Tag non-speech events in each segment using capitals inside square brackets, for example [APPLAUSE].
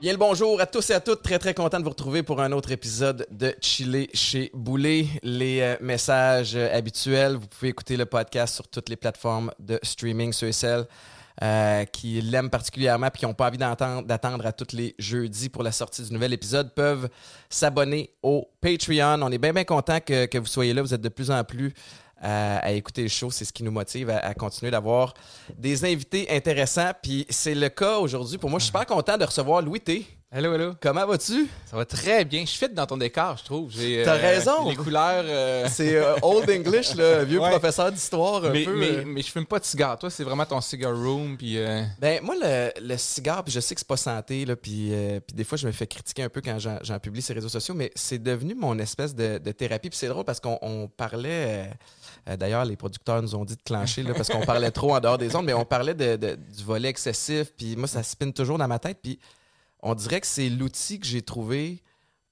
Bien le bonjour à tous et à toutes. Très très content de vous retrouver pour un autre épisode de Chili chez Boulet. Les euh, messages euh, habituels, vous pouvez écouter le podcast sur toutes les plateformes de streaming, ceux et celles euh, qui l'aiment particulièrement et qui n'ont pas envie d'attendre à tous les jeudis pour la sortie du nouvel épisode peuvent s'abonner au Patreon. On est bien bien content que, vous soyez là. Vous êtes de plus en plus à, à écouter le show. C'est ce qui nous motive à, à continuer d'avoir des invités intéressants. Puis c'est le cas aujourd'hui. Pour moi, je suis super content de recevoir Louis T. Hello, hello. Comment vas-tu? Ça va très bien. Je fit dans ton décor, je trouve. J'ai, T'as raison. Les couleurs. euh, [LAUGHS] C'est euh, Old English, le vieux Ouais. professeur d'histoire un mais, peu. mais, euh. mais je fume pas de cigare. Toi, c'est vraiment ton cigar room. Puis, euh, Ben, moi, le, le cigare, puis je sais que c'est pas santé, là, puis, euh, puis des fois, je me fais critiquer un peu quand j'en, j'en publie sur les réseaux sociaux, mais c'est devenu mon espèce de, de thérapie. Puis c'est drôle parce qu'on on parlait, euh, euh, d'ailleurs, les producteurs nous ont dit de clencher, là, parce qu'on [LAUGHS] parlait trop en dehors des ondes, mais on parlait de, de- du volet excessif, puis moi, ça spinne toujours dans ma tête, puis on dirait que c'est l'outil que j'ai trouvé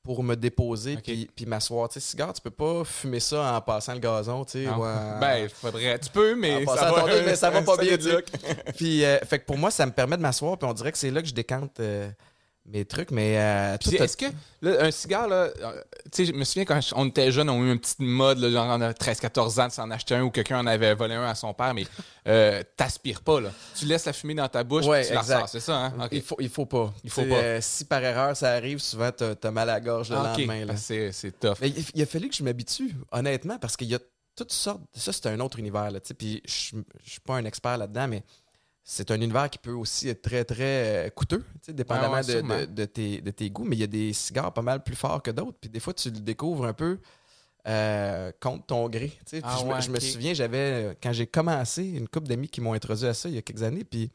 pour me déposer Ok. puis, puis m'asseoir. Tu sais, cigare, tu peux pas fumer ça en passant le gazon, tu sais. ou en- [LAUGHS] Ben, faudrait. Tu peux, mais. ça va, mais ça va [LAUGHS] pas bien. sais. look. puis, euh, fait que pour moi, ça me permet de m'asseoir, puis on dirait que c'est là que je décante euh, mes trucs. Mais euh, est-ce que là, un cigare, là, euh, tu sais, je me souviens quand on était jeunes, on a eu une petite mode, là, genre on a 13-14 ans de s'en acheter un ou quelqu'un en avait volé un à son père, mais euh, t'aspires pas, là. Tu laisses la fumée dans ta bouche, Ouais, puis tu la exact. ressors, c'est ça, hein? Il, faut, il faut pas. Il faut pas. euh, si par erreur ça arrive, souvent, t'as as mal à la gorge le Ah, lendemain. là. Ah, C'est, c'est tough. Mais il, a fallu que je m'habitue, honnêtement, parce qu'il y a toutes sortes. Ça, c'est un autre univers. Là, tu sais, puis je je suis pas un expert là-dedans, mais c'est un univers qui peut aussi être très, très euh, coûteux, dépendamment Ouais, ouais, de, sûrement. de- de tes, de tes goûts. Mais il y a des cigares pas mal plus forts que d'autres. Puis des fois, tu le découvres un peu euh, contre ton gré. Ah je, me- ouais, je me ok. souviens, j'avais, euh, quand j'ai commencé, une couple d'amis qui m'ont introduit à ça il y a quelques années. Puis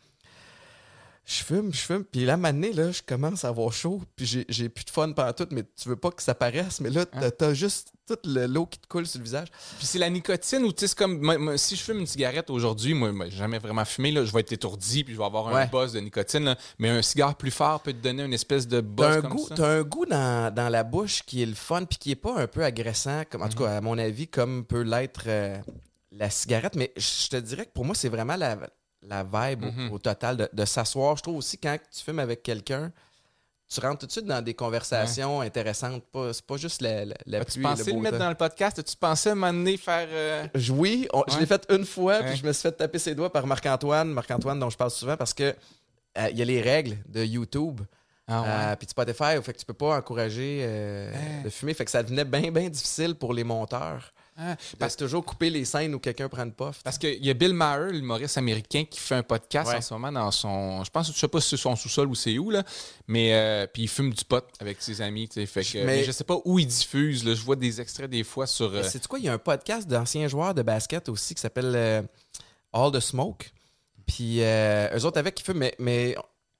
je fume, je fume. Puis là, maintenant, là, je commence à avoir chaud. Puis j'ai, plus de fun pendant tout, mais tu veux pas que ça paraisse. Mais là, t'as, Hein? t'as juste toute le- l'eau qui te coule sur le visage. Puis c'est la nicotine ou tu sais, c'est comme. moi- moi, si je fume une cigarette aujourd'hui, moi, moi, j'ai jamais vraiment fumé, là, je vais être étourdi puis je vais avoir un buzz de nicotine. là. mais un cigare plus fort peut te donner une espèce de buzz un, comme goût, ça. t'as un goût dans, dans la bouche qui est le fun, puis qui est pas un peu agressant, comme, en tout cas, à mon avis, comme peut l'être euh, la cigarette. Mais je te dirais que pour moi, c'est vraiment la, la vibe au- Mhm. au, total de, de s'asseoir. Je trouve aussi quand tu fumes avec quelqu'un, tu rentres tout de suite dans des conversations intéressantes. Pas, c'est pas juste la, la, la As-tu pluie et pensé le mettre temps. dans le podcast? Tu pensais donné faire. euh, Je- Oui, on- je l'ai fait une fois, Ouais. puis je me suis fait taper ses doigts par Marc-Antoine. Marc-Antoine, dont je parle souvent, parce que euh, il y a les règles de YouTube. Ah Euh, puis Spotify, fait que tu peux pas encourager euh, de fumer. Fait que ça devenait bien, bien difficile pour les monteurs. Ah, Parce que toujours couper les scènes où quelqu'un prend une puff. Parce qu'il y a Bill Maher, l'humoriste américain, qui fait un podcast Ouais. en ce moment dans son. Je pense, je sais pas si c'est son sous-sol ou c'est où, là. Mais euh, puis il fume du pot avec ses amis. Fait que, Mais- mais... je sais pas où il diffuse. Là. Je vois des extraits des fois sur. euh, C'est quoi? Il y a un podcast d'anciens joueurs de basket aussi qui s'appelle euh, All the Smoke. Puis euh, eux autres avec qui fument, mais, mais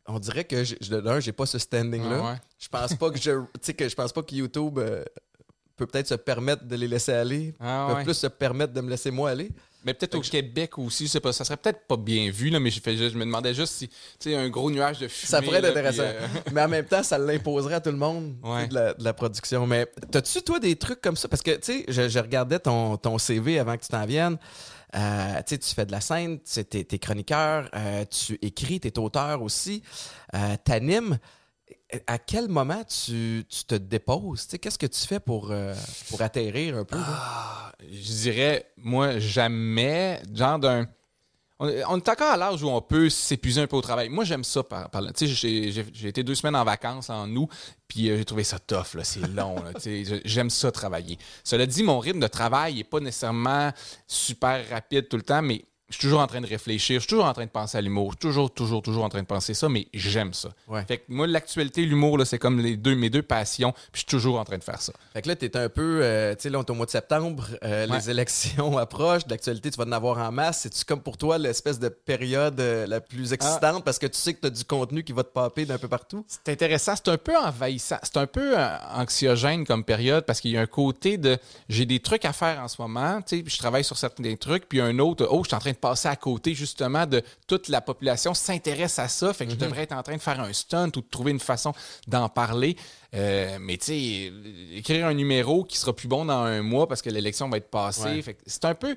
on dirait que d'un, j'ai pas ce standing-là. ah ouais. Je pense pas que je. Tu sais que je pense pas que YouTube euh, peut peut-être se permettre de les laisser aller. Ah peut ouais. plus se permettre de me laisser moi aller. Mais peut-être au Québec aussi, je sais pas. Ça serait peut-être pas bien vu, là, mais je, fais juste- je me demandais juste si, tu sais, un gros nuage de fumée. Ça pourrait être là, intéressant. euh, Mais en même temps, ça l'imposerait à tout le monde Ouais. de, la, de la production. Mais t'as-tu, toi, des trucs comme ça? Parce que, tu sais, je, je regardais ton, ton CV avant que tu t'en viennes. Euh, tu sais, tu fais de la scène, tu es, t'es chroniqueur, euh, tu écris, tu es auteur aussi, euh, t'animes. À quel moment tu, te déposes? Qu'est-ce que tu fais pour, euh, atterrir un peu? Ah, je dirais, moi, jamais, genre d'un. On, est encore à l'âge où on peut s'épuiser un peu au travail. Moi, j'aime ça. Par, j'ai- été deux semaines en vacances en août, puis euh, j'ai trouvé ça tough. C'est long. J'aime ça travailler. Cela dit, mon rythme de travail n'est pas nécessairement super rapide tout le temps, mais je suis toujours en train de réfléchir, je suis toujours en train de penser à l'humour, je suis toujours, toujours, toujours en train de penser ça, mais j'aime ça. Ouais. Fait que moi, l'actualité, l'humour, c'est comme les deux, mes deux passions, puis je suis toujours en train de faire ça. Fait que là, t'es un peu, euh, tu sais, là, on est au mois de septembre, euh, Ouais. les élections [LAUGHS] approchent, d'actualité, tu vas en avoir en masse. C'est-tu comme pour toi l'espèce de période euh, la plus excitante? Parce que tu sais que t'as du contenu qui va te popper d'un peu partout? C'est intéressant. C'est un peu envahissant. C'est un peu anxiogène comme période parce qu'il y a un côté de j'ai des trucs à faire en ce moment. Tu sais, puis je travaille sur certains des trucs. Puis un autre, oh, je suis en train de passer à côté justement de toute la population s'intéresse à ça. Fait que je Mhm. devrais être en train de faire un stunt ou de trouver une façon d'en parler. Euh, mais tu sais, écrire un numéro qui sera plus bon dans un mois parce que l'élection va être passée. Ouais. Fait que c'est un peu.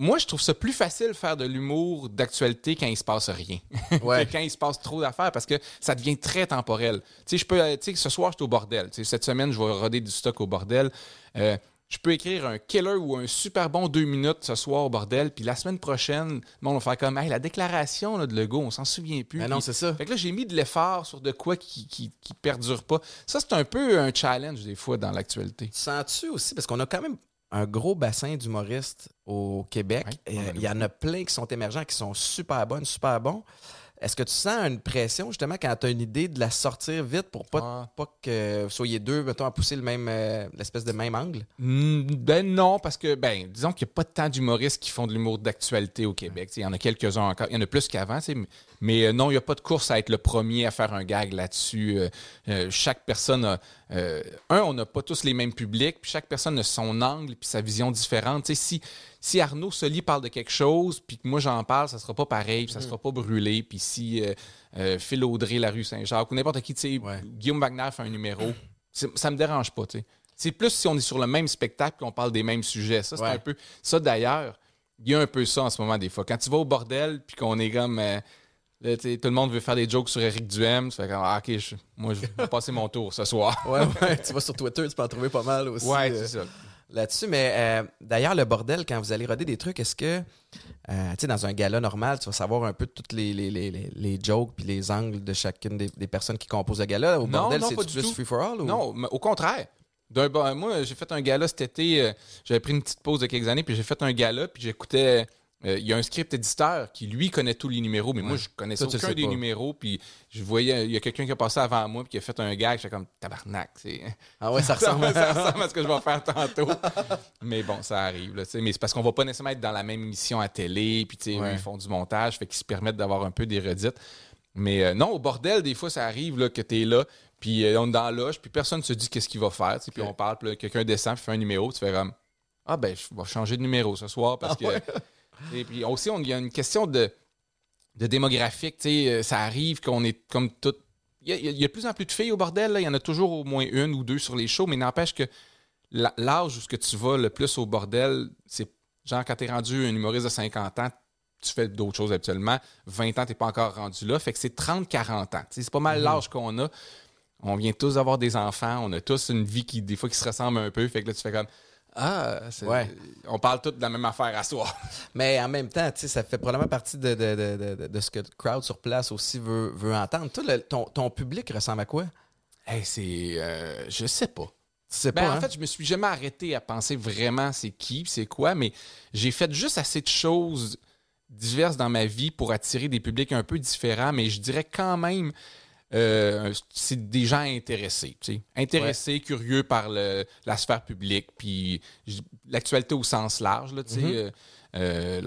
Moi, je trouve ça plus facile de faire de l'humour d'actualité quand il se passe rien. [LAUGHS] Ouais. que quand il se passe trop d'affaires parce que ça devient très temporel. Tu sais, je peux, tu sais, ce soir, je suis au bordel. Tu sais, cette semaine, je vais roder du stock au bordel. Euh, je peux écrire un killer ou un super bon deux minutes ce soir au bordel, puis la semaine prochaine, monde va faire comme hey, la déclaration là, de Legault, on s'en souvient plus. Mais non, c'est ça. Fait que là, j'ai mis de l'effort sur de quoi qui, qui, qui perdure pas. Ça, c'est un peu un challenge des fois dans l'actualité. Sens-tu aussi, parce qu'on a quand même un gros bassin d'humoristes au Québec. Ouais, on euh, Il y en a plein qui sont émergents, qui sont super bonnes, super bons. Est-ce que tu sens une pression, justement, quand tu as une idée de la sortir vite pour pas, Ah. pas que vous soyez deux, mettons, à pousser le même, euh, l'espèce de même angle? Mm, Ben non, parce que, ben, disons qu'il n'y a pas tant d'humoristes qui font de l'humour d'actualité au Québec. Il y en a quelques-uns encore. Il y en a plus qu'avant, tu sais, mais, euh, non, il n'y a pas de course à être le premier à faire un gag là-dessus. Euh, chaque personne a. euh, un, on n'a pas tous les mêmes publics, puis chaque personne a son angle puis sa vision différente. Si, si Arnaud Soli parle de quelque chose, puis que moi j'en parle, ça sera pas pareil, puis ça sera pas brûlé. Puis si euh, euh, Phil Audrey, la rue Saint-Jacques, ou n'importe qui, tu sais, Ouais. Guillaume Wagner fait un numéro, ça me dérange pas, tu sais. C'est plus si on est sur le même spectacle qu'on parle des mêmes sujets. Ça, c'est Ouais. un peu. Ça, d'ailleurs, il y a un peu ça en ce moment, des fois. Quand tu vas au bordel, puis qu'on est comme. euh, là, tu tout le monde veut faire des jokes sur Eric Duhem. Ça fait comme, ah, OK, je- moi, je vais passer mon tour ce soir. [LAUGHS] Ouais, ouais. tu vas sur Twitter, tu peux en trouver pas mal aussi. Ouais, euh, c'est ça. là-dessus. Mais euh, d'ailleurs, le bordel, quand vous allez roder des trucs, est-ce que, euh, tu sais, dans un gala normal, tu vas savoir un peu toutes les, les, les, les, jokes puis les angles de chacune des, des personnes qui composent le gala? Au Non, bordel, non, c'est pas du plus tout. free for all? Ou... Non, mais au contraire. Bon- moi, j'ai fait un gala cet été. euh, J'avais pris une petite pause de quelques années, puis j'ai fait un gala, puis j'écoutais. Euh, Il y a un script éditeur qui, lui, connaît tous les numéros, mais moi, je connaissais Toi, aucun des pas. numéros, puis je voyais, il y a quelqu'un qui a passé avant moi, puis qui a fait un gag, j'étais comme tabarnak. c'est- Ah ouais, ça [LAUGHS] ressemble. ça ressemble à ce que je vais faire tantôt. mais bon, ça arrive. Là, mais c'est parce qu'on va pas nécessairement être dans la même émission à télé, puis tu sais, Ouais. ils font du montage, fait qu'ils se permettent d'avoir un peu des redites. Mais euh, non, au bordel, des fois, ça arrive là, que tu es là, puis euh, on est dans la loge, puis personne ne se dit qu'est-ce qu'il va faire. Puis on parle, puis quelqu'un descend, puis fait un numéro, tu fais comme Ah, ben, je vais changer de numéro ce soir parce que. Et puis aussi, il y a une question de, de démographique. tu sais, euh, Ça arrive qu'on est comme tout. Il y, a, y de plus en plus de filles au bordel. là. Il y en a toujours au moins une ou deux sur les shows, mais n'empêche que l'âge où ce que tu vas le plus au bordel, c'est genre quand tu es rendu un humoriste de 50 ans, tu fais d'autres choses habituellement. 20 ans, tu pas encore rendu là. Fait que c'est 30-40 ans. C'est pas mal l'âge qu'on a. On vient tous avoir des enfants. On a tous une vie qui, des fois, qui se ressemble un peu. Fait que là, tu fais comme Ah, c'est- Ouais. on parle tous de la même affaire à soi. [LAUGHS] Mais en même temps, tu sais, ça fait probablement partie de, de, de, de, de ce que le crowd sur place aussi veut, veut entendre. Toi, le- ton, ton public ressemble à quoi? Hey, c'est. euh, je sais pas. Ben, pas, en hein? fait, je me suis jamais arrêté à penser vraiment c'est qui, c'est quoi, mais j'ai fait juste assez de choses diverses dans ma vie pour attirer des publics un peu différents, mais je dirais quand même, euh, c'est des gens intéressés, tu sais. Intéressés, curieux par le- la sphère publique, puis l'actualité au sens large, là, tu sais. Mhm. euh, euh,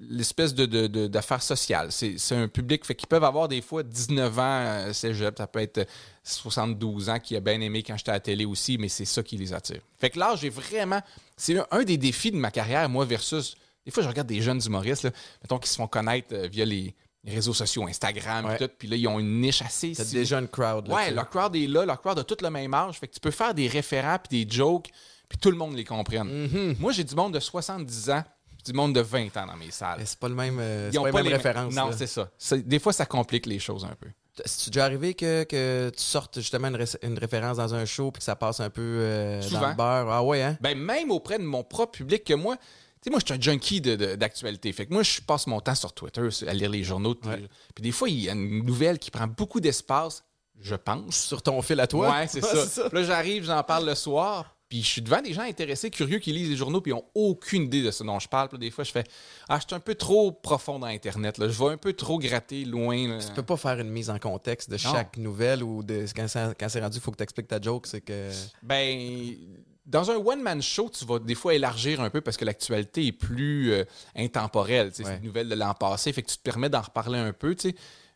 l'espèce de, d'affaires sociales. C'est, c'est un public fait qu'ils peuvent avoir des fois 19 ans euh, cégep, ça peut être 72 ans qui a bien aimé quand j'étais à la télé aussi, mais c'est ça qui les attire. Fait que là, j'ai vraiment. C'est un, un des défis de ma carrière, moi, versus. Des fois, je regarde des jeunes humoristes, là, mettons, qui se font connaître euh, via les, les réseaux sociaux, Instagram, Ouais. tout, puis là, ils ont une niche assez. T'as si- déjà une crowd. Là, Ouais, leur crowd est là, leur crowd a tout le même âge. Fait que tu peux faire des référents puis des jokes, puis tout le monde les comprenne. Mhm. Moi, j'ai du monde de 70 ans, puis du monde de 20 ans dans mes salles. C'est pas le même, euh, Ils ont pas les pas mêmes les références. Non, c'est ça. Des fois, ça complique les choses un peu. C'est déjà arrivé que, que tu sortes justement une, ré- une référence dans un show puis que ça passe un peu euh, dans le beurre? Ah ouais, hein? Ben, même auprès de mon propre public que moi, sais, moi, je suis un junkie de- de- d'actualité. fait que moi, je passe mon temps sur Twitter à lire les journaux. Ouais. Puis des fois, il y a une nouvelle qui prend beaucoup d'espace, je pense. Sur ton fil à toi? Ouais, c'est ça. Puis Là, j'arrive, j'en parle le soir, puis je suis devant des gens intéressés, curieux, qui lisent les journaux, puis ils n'ont aucune idée de ce dont je parle. Puis là, des fois, je fais Ah, je suis un peu trop profond dans Internet. Là. Je vais un peu trop gratter loin. là. Tu peux pas faire une mise en contexte de Non. chaque nouvelle ou de quand c'est rendu, il faut que tu expliques ta joke. C'est que. Ben, dans un one-man show, tu vas des fois élargir un peu parce que l'actualité est plus euh, intemporelle. Ouais. C'est une nouvelle de l'an passé, fait que tu te permets d'en reparler un peu.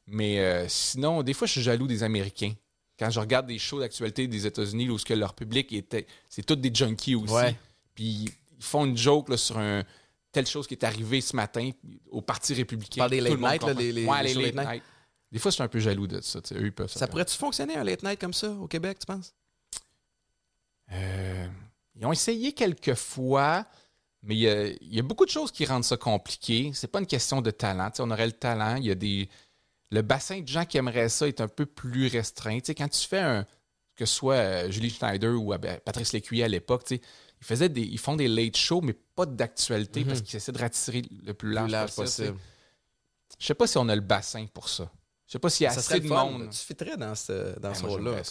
Mais euh, sinon, des fois, je suis jaloux des Américains. Quand je regarde des shows d'actualité des États-Unis où ce que leur public était, c'est tous des junkies aussi. Ouais. Puis ils font une joke là, sur un telle chose qui est arrivée ce matin au Parti républicain. Tout late le monde night, là, comprend. les- les- Ouais, les les shows late late night. night. Des fois, je suis un peu jaloux de ça. Eux, ils peuvent Ça pourrait-tu fonctionner un late night comme ça au Québec, tu penses? Euh, ils ont essayé quelques fois, mais il y, a, il y a beaucoup de choses qui rendent ça compliqué. C'est pas une question de talent. On aurait le talent. Il y a des. Le bassin de gens qui aimeraient ça est un peu plus restreint. Quand tu fais un. Que ce soit euh, Julie Schneider ou euh, ben, Patrice Lécuyer à l'époque, ils, faisaient des, ils font des late shows, mais pas d'actualité Mhm. parce qu'ils essaient de rattirer le plus large, possible. Je sais pas si on a le bassin pour ça. Je sais pas s'il y a Ça assez de fun. monde. Tu fitterais dans ce, dans Ouais, ce rôle-là.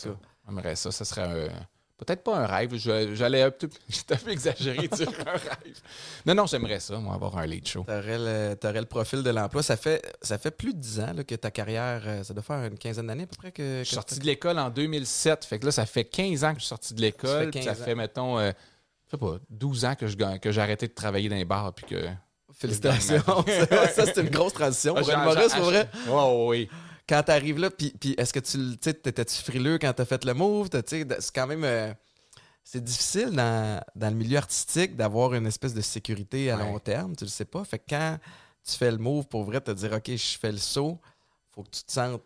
j'aimerais ça. ça. Ça serait un- peut-être pas un rêve. J'allais un [LAUGHS] un peu exagéré dire un rêve. Non, non, j'aimerais ça, moi, avoir un late show. T'aurais le, le profil de l'emploi. Ça fait, ça fait plus de 10 ans là, que ta carrière, euh, ça doit faire une quinzaine d'années à peu près que. Je suis sorti de l'école en 2007. Fait que là, ça fait 15 ans que je suis sorti de Ça l'école. fait puis 15 Ça ans. fait, mettons, euh, je sais pas, 12 ans que gagne- que j'ai arrêté de travailler dans les bars. Puis que. Félicitations. [LAUGHS] Ça, c'est une grosse transition pour Ah, j'ai- humoriste, j'ai- pour vrai. Ouais, ouais. Quand t'arrives là, puis, puis est-ce que tu t'étais-tu frileux quand t'as fait le move? C'est quand même. euh, c'est difficile dans, dans le milieu artistique d'avoir une espèce de sécurité à Ouais. long terme, tu le sais pas. Fait que quand tu fais le move pour vrai, te dire OK, je fais le saut, faut que tu te sentes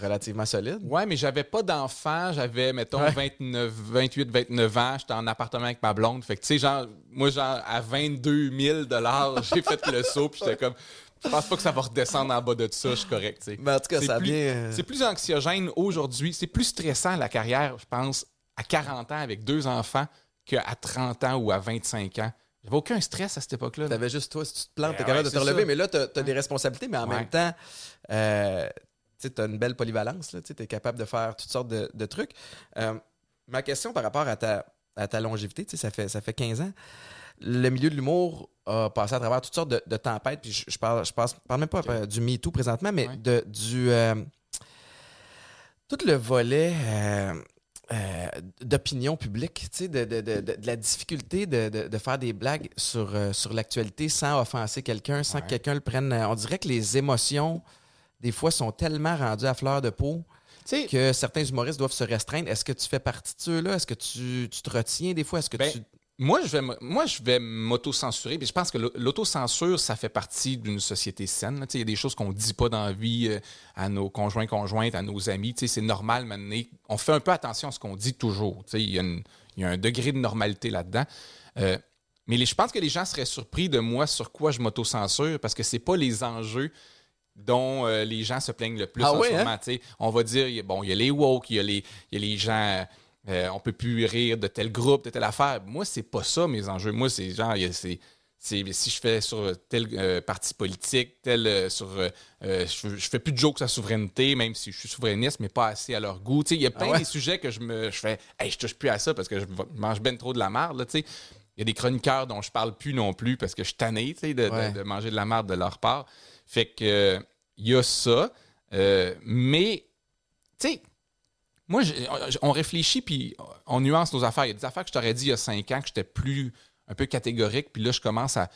relativement solide. Ouais, mais j'avais pas d'enfant. J'avais, mettons, Ouais. 29, 28, 29 ans. J'étais en appartement avec ma blonde. Fait que, tu sais, genre, moi, genre, à 22 000 [LAUGHS] j'ai fait le saut. Puis j'étais comme, je pense pas que ça va redescendre en bas de ça. Je suis correct, tu. Mais en tout cas, ça plus- bien. euh, C'est plus anxiogène aujourd'hui. C'est plus stressant la carrière, je pense, à 40 ans avec deux enfants qu'à 30 ans ou à 25 ans. J'avais aucun stress à cette époque-là. là. T'avais juste toi, si tu te plantes, Ben t'es capable ouais, de te relever. ça. Mais là, t'as as des responsabilités, mais en Ouais. même temps, euh, tu t'as une belle polyvalence. Tu es capable de faire toutes sortes de, de trucs. Euh, ma question par rapport à ta, à ta longévité, tu sais, ça fait, ça fait 15 ans. Le milieu de l'humour a passé à travers toutes sortes de, de tempêtes. Puis je, je parle, je passe, parle même pas euh, du MeToo présentement, mais Ouais. de, du. euh, tout le volet. euh, euh, d'opinion publique, tu sais, de, de- de- de- la difficulté de, faire des blagues sur, euh, sur l'actualité sans offenser quelqu'un, sans Ouais. que quelqu'un le prenne. On dirait que les émotions, des fois, sont tellement rendues à fleur de peau Tu sais, que certains humoristes doivent se restreindre. Est-ce que tu fais partie de ceux-là? Est-ce que tu, tu te retiens des fois? Est-ce que Ben, tu. Moi, je vais, moi, je vais m'auto-censurer. Je pense que l'au- l'autocensure, ça fait partie d'une société saine. Il y a des choses qu'on ne dit pas dans la vie euh, à nos conjoints, conjointes, à nos amis. C'est normal maintenant. On fait un peu attention à ce qu'on dit toujours. Il y, a y un degré de normalité là-dedans. Euh, mais les- je pense que les gens seraient surpris de moi sur quoi je m'auto-censure parce que c'est pas les enjeux dont euh, les gens se plaignent le plus Ah en ce hein? moment. On va dire, bon, il y a les woke, il y a les, il y a les gens... Euh, on peut plus rire de tel groupe, de telle affaire. Moi, c'est pas ça mes enjeux. Moi, c'est genre, c'est, c'est- si je fais sur tel euh, parti politique, tel euh, sur, euh, je, je fais plus de jokes sur la souveraineté, même si je suis souverainiste, mais pas assez à leur goût. Il y a plein Ah ouais? des sujets que je me, je fais, hey, je touche plus à ça parce que je mange ben trop de la sais. il y a des chroniqueurs dont je parle plus non plus parce que je suis tanné de, de- de manger de la marde de leur part. Fait que il y a ça, mais tu sais moi, j'ai- on- réfléchit puis on nuance nos affaires. Il y a des affaires que je t'aurais dit il y a cinq ans que j'étais plus un peu catégorique, puis là, je commence à,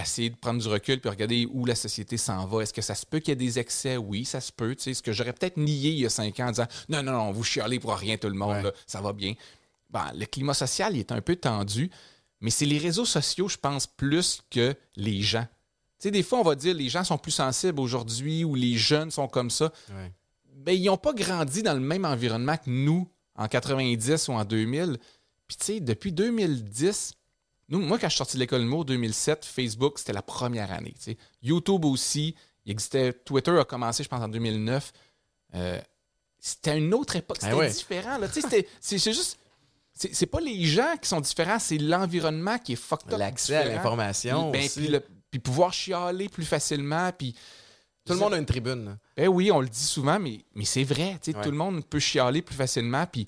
essayer de prendre du recul puis regarder où la société s'en va. Est-ce que ça se peut qu'il y ait des excès? Oui, ça se peut. Tu sais, ce que j'aurais peut-être nié il y a cinq ans en disant non, non, non, vous chialez pour rien, tout le monde, Ouais. là, ça va bien. Bon, le climat social, il est un peu tendu, mais c'est les réseaux sociaux, je pense, plus que les gens. Tu sais, des fois, on va dire les gens sont plus sensibles aujourd'hui ou les jeunes sont comme ça Ouais. Ben, ils n'ont pas grandi dans le même environnement que nous en 90 ou en 2000. Puis, tu sais, depuis 2010, nous, moi, quand je suis sorti de l'école de l'humour, 2007, Facebook, c'était la première année. YouTube aussi, il existait. Twitter a commencé, je pense, en 2009. Euh, c'était une autre époque. Ah C'était ouais. différent. C'est juste. C'est pas les gens qui sont différents, c'est l'environnement qui est fucked up. L'accès à l'information. Ben, puis, le- puis pouvoir chialer plus facilement. Puis Tout le monde a une tribune. ben oui, on le dit souvent, mais, mais c'est vrai. Ouais. Tout le monde peut chialer plus facilement. Puis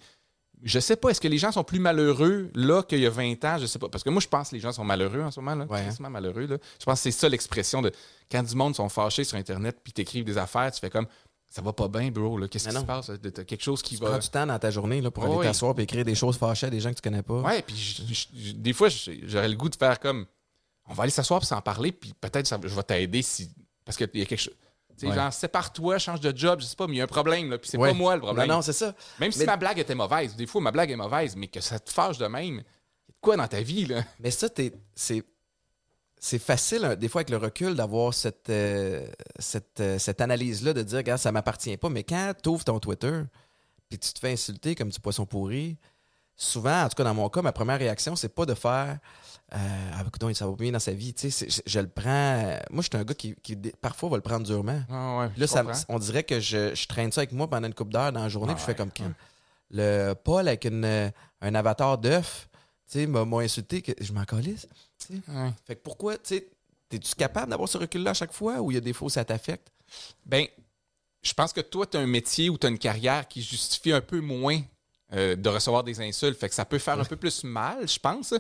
je sais pas, est-ce que les gens sont plus malheureux là qu'il y a 20 ans? Je sais pas. Parce que moi, je pense que les gens sont malheureux en ce moment. Là, Ouais, hein. malheureux. Là. Je pense que c'est ça l'expression de quand du monde sont fâchés sur Internet puis t'écrivent des affaires, tu fais comme ça va pas bien, bro. Qu'est-ce qui se passe? T'as quelque chose qui Tu prends va. du temps dans ta journée là, pour aller t'asseoir et écrire des choses fâchées à des gens que tu connais pas. Ouais, puis je- je- je- des fois, j'aurais le goût de faire comme on va aller s'asseoir puis s'en parler, puis peut-être je vais t'aider si. Parce qu'il y a quelque chose. Ouais. genre, sépare-toi, change de job, je sais pas, mais il y a un problème, là, puis c'est Ouais. pas moi le problème. Non, non, c'est ça. Même si ma blague était mauvaise, des fois ma blague est mauvaise, mais que ça te fâche de même, il y a de quoi dans ta vie, là? Mais ça, t'es- c'est. c'est facile, hein, des fois, avec le recul, d'avoir cette, euh, cette, euh, cette analyse-là, de dire, regarde, ça m'appartient pas. Mais quand tu ouvres ton Twitter, puis tu te fais insulter comme du poisson pourri, souvent, en tout cas dans mon cas, ma première réaction, c'est pas de faire euh, Ah, écoute, ça va bien dans sa vie. Tu sais, je, je le prends. euh, Moi, je suis un gars qui, parfois va le prendre durement. Ah ouais, Là, ça- on dirait que je, je traîne ça avec moi pendant une couple d'heures dans la journée, Ah puis je fais comme quand ouais. le Paul avec une, euh, un avatar d'œuf, tu sais, m'a m'a insulté, que je m'en calisse. tu sais. Ouais. Fait que pourquoi, tu sais, es-tu capable d'avoir ce recul-là à chaque fois ou il y a des fois où ça t'affecte? Ben, je pense que toi, tu as un métier ou tu as une carrière qui justifie un peu moins euh, de recevoir des insultes. Fait que ça peut faire un peu plus mal, je pense.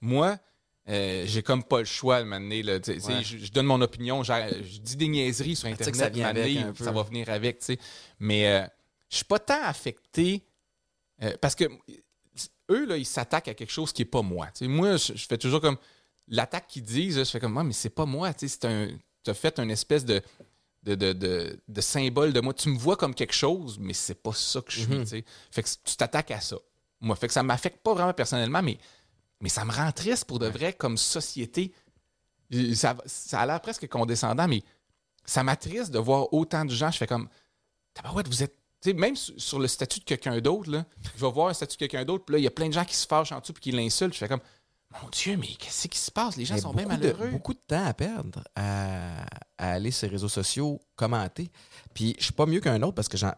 Moi, euh, j'ai comme pas le choix de m'amener. Ouais. Je, donne mon opinion, je, dis des niaiseries sur sais Internet, ça vient avec m'amener, un peu. ça va venir avec. Mais euh, je suis pas tant affecté euh, parce que eux, là, ils s'attaquent à quelque chose qui est pas moi. Moi, je, je fais toujours comme l'attaque qu'ils disent, je fais comme moi, mais c'est pas moi. Tu sais, c'est un, as fait une espèce de, de, de, de- de symbole de moi. Tu me vois comme quelque chose, mais c'est pas ça que je suis. Mhm. Fait que tu t'attaques à ça. Moi, fait que ça m'affecte pas vraiment personnellement, mais, mais ça me rend triste pour de vrai comme société. Ça, ça a l'air presque condescendant, mais ça m'attriste de voir autant de gens. Je fais comme, tabarouette, vous êtes. tu sais, même sur, le statut de quelqu'un d'autre, là, je vais voir un statut de quelqu'un d'autre, puis là, il y a plein de gens qui se fâchent en dessous puis qui l'insultent. Je fais comme, mon Dieu, mais qu'est-ce qui se passe? Les gens Mais sont bien beaucoup de- malheureux. beaucoup de temps à perdre à, à aller sur les réseaux sociaux commenter. Puis je suis pas mieux qu'un autre parce que j'en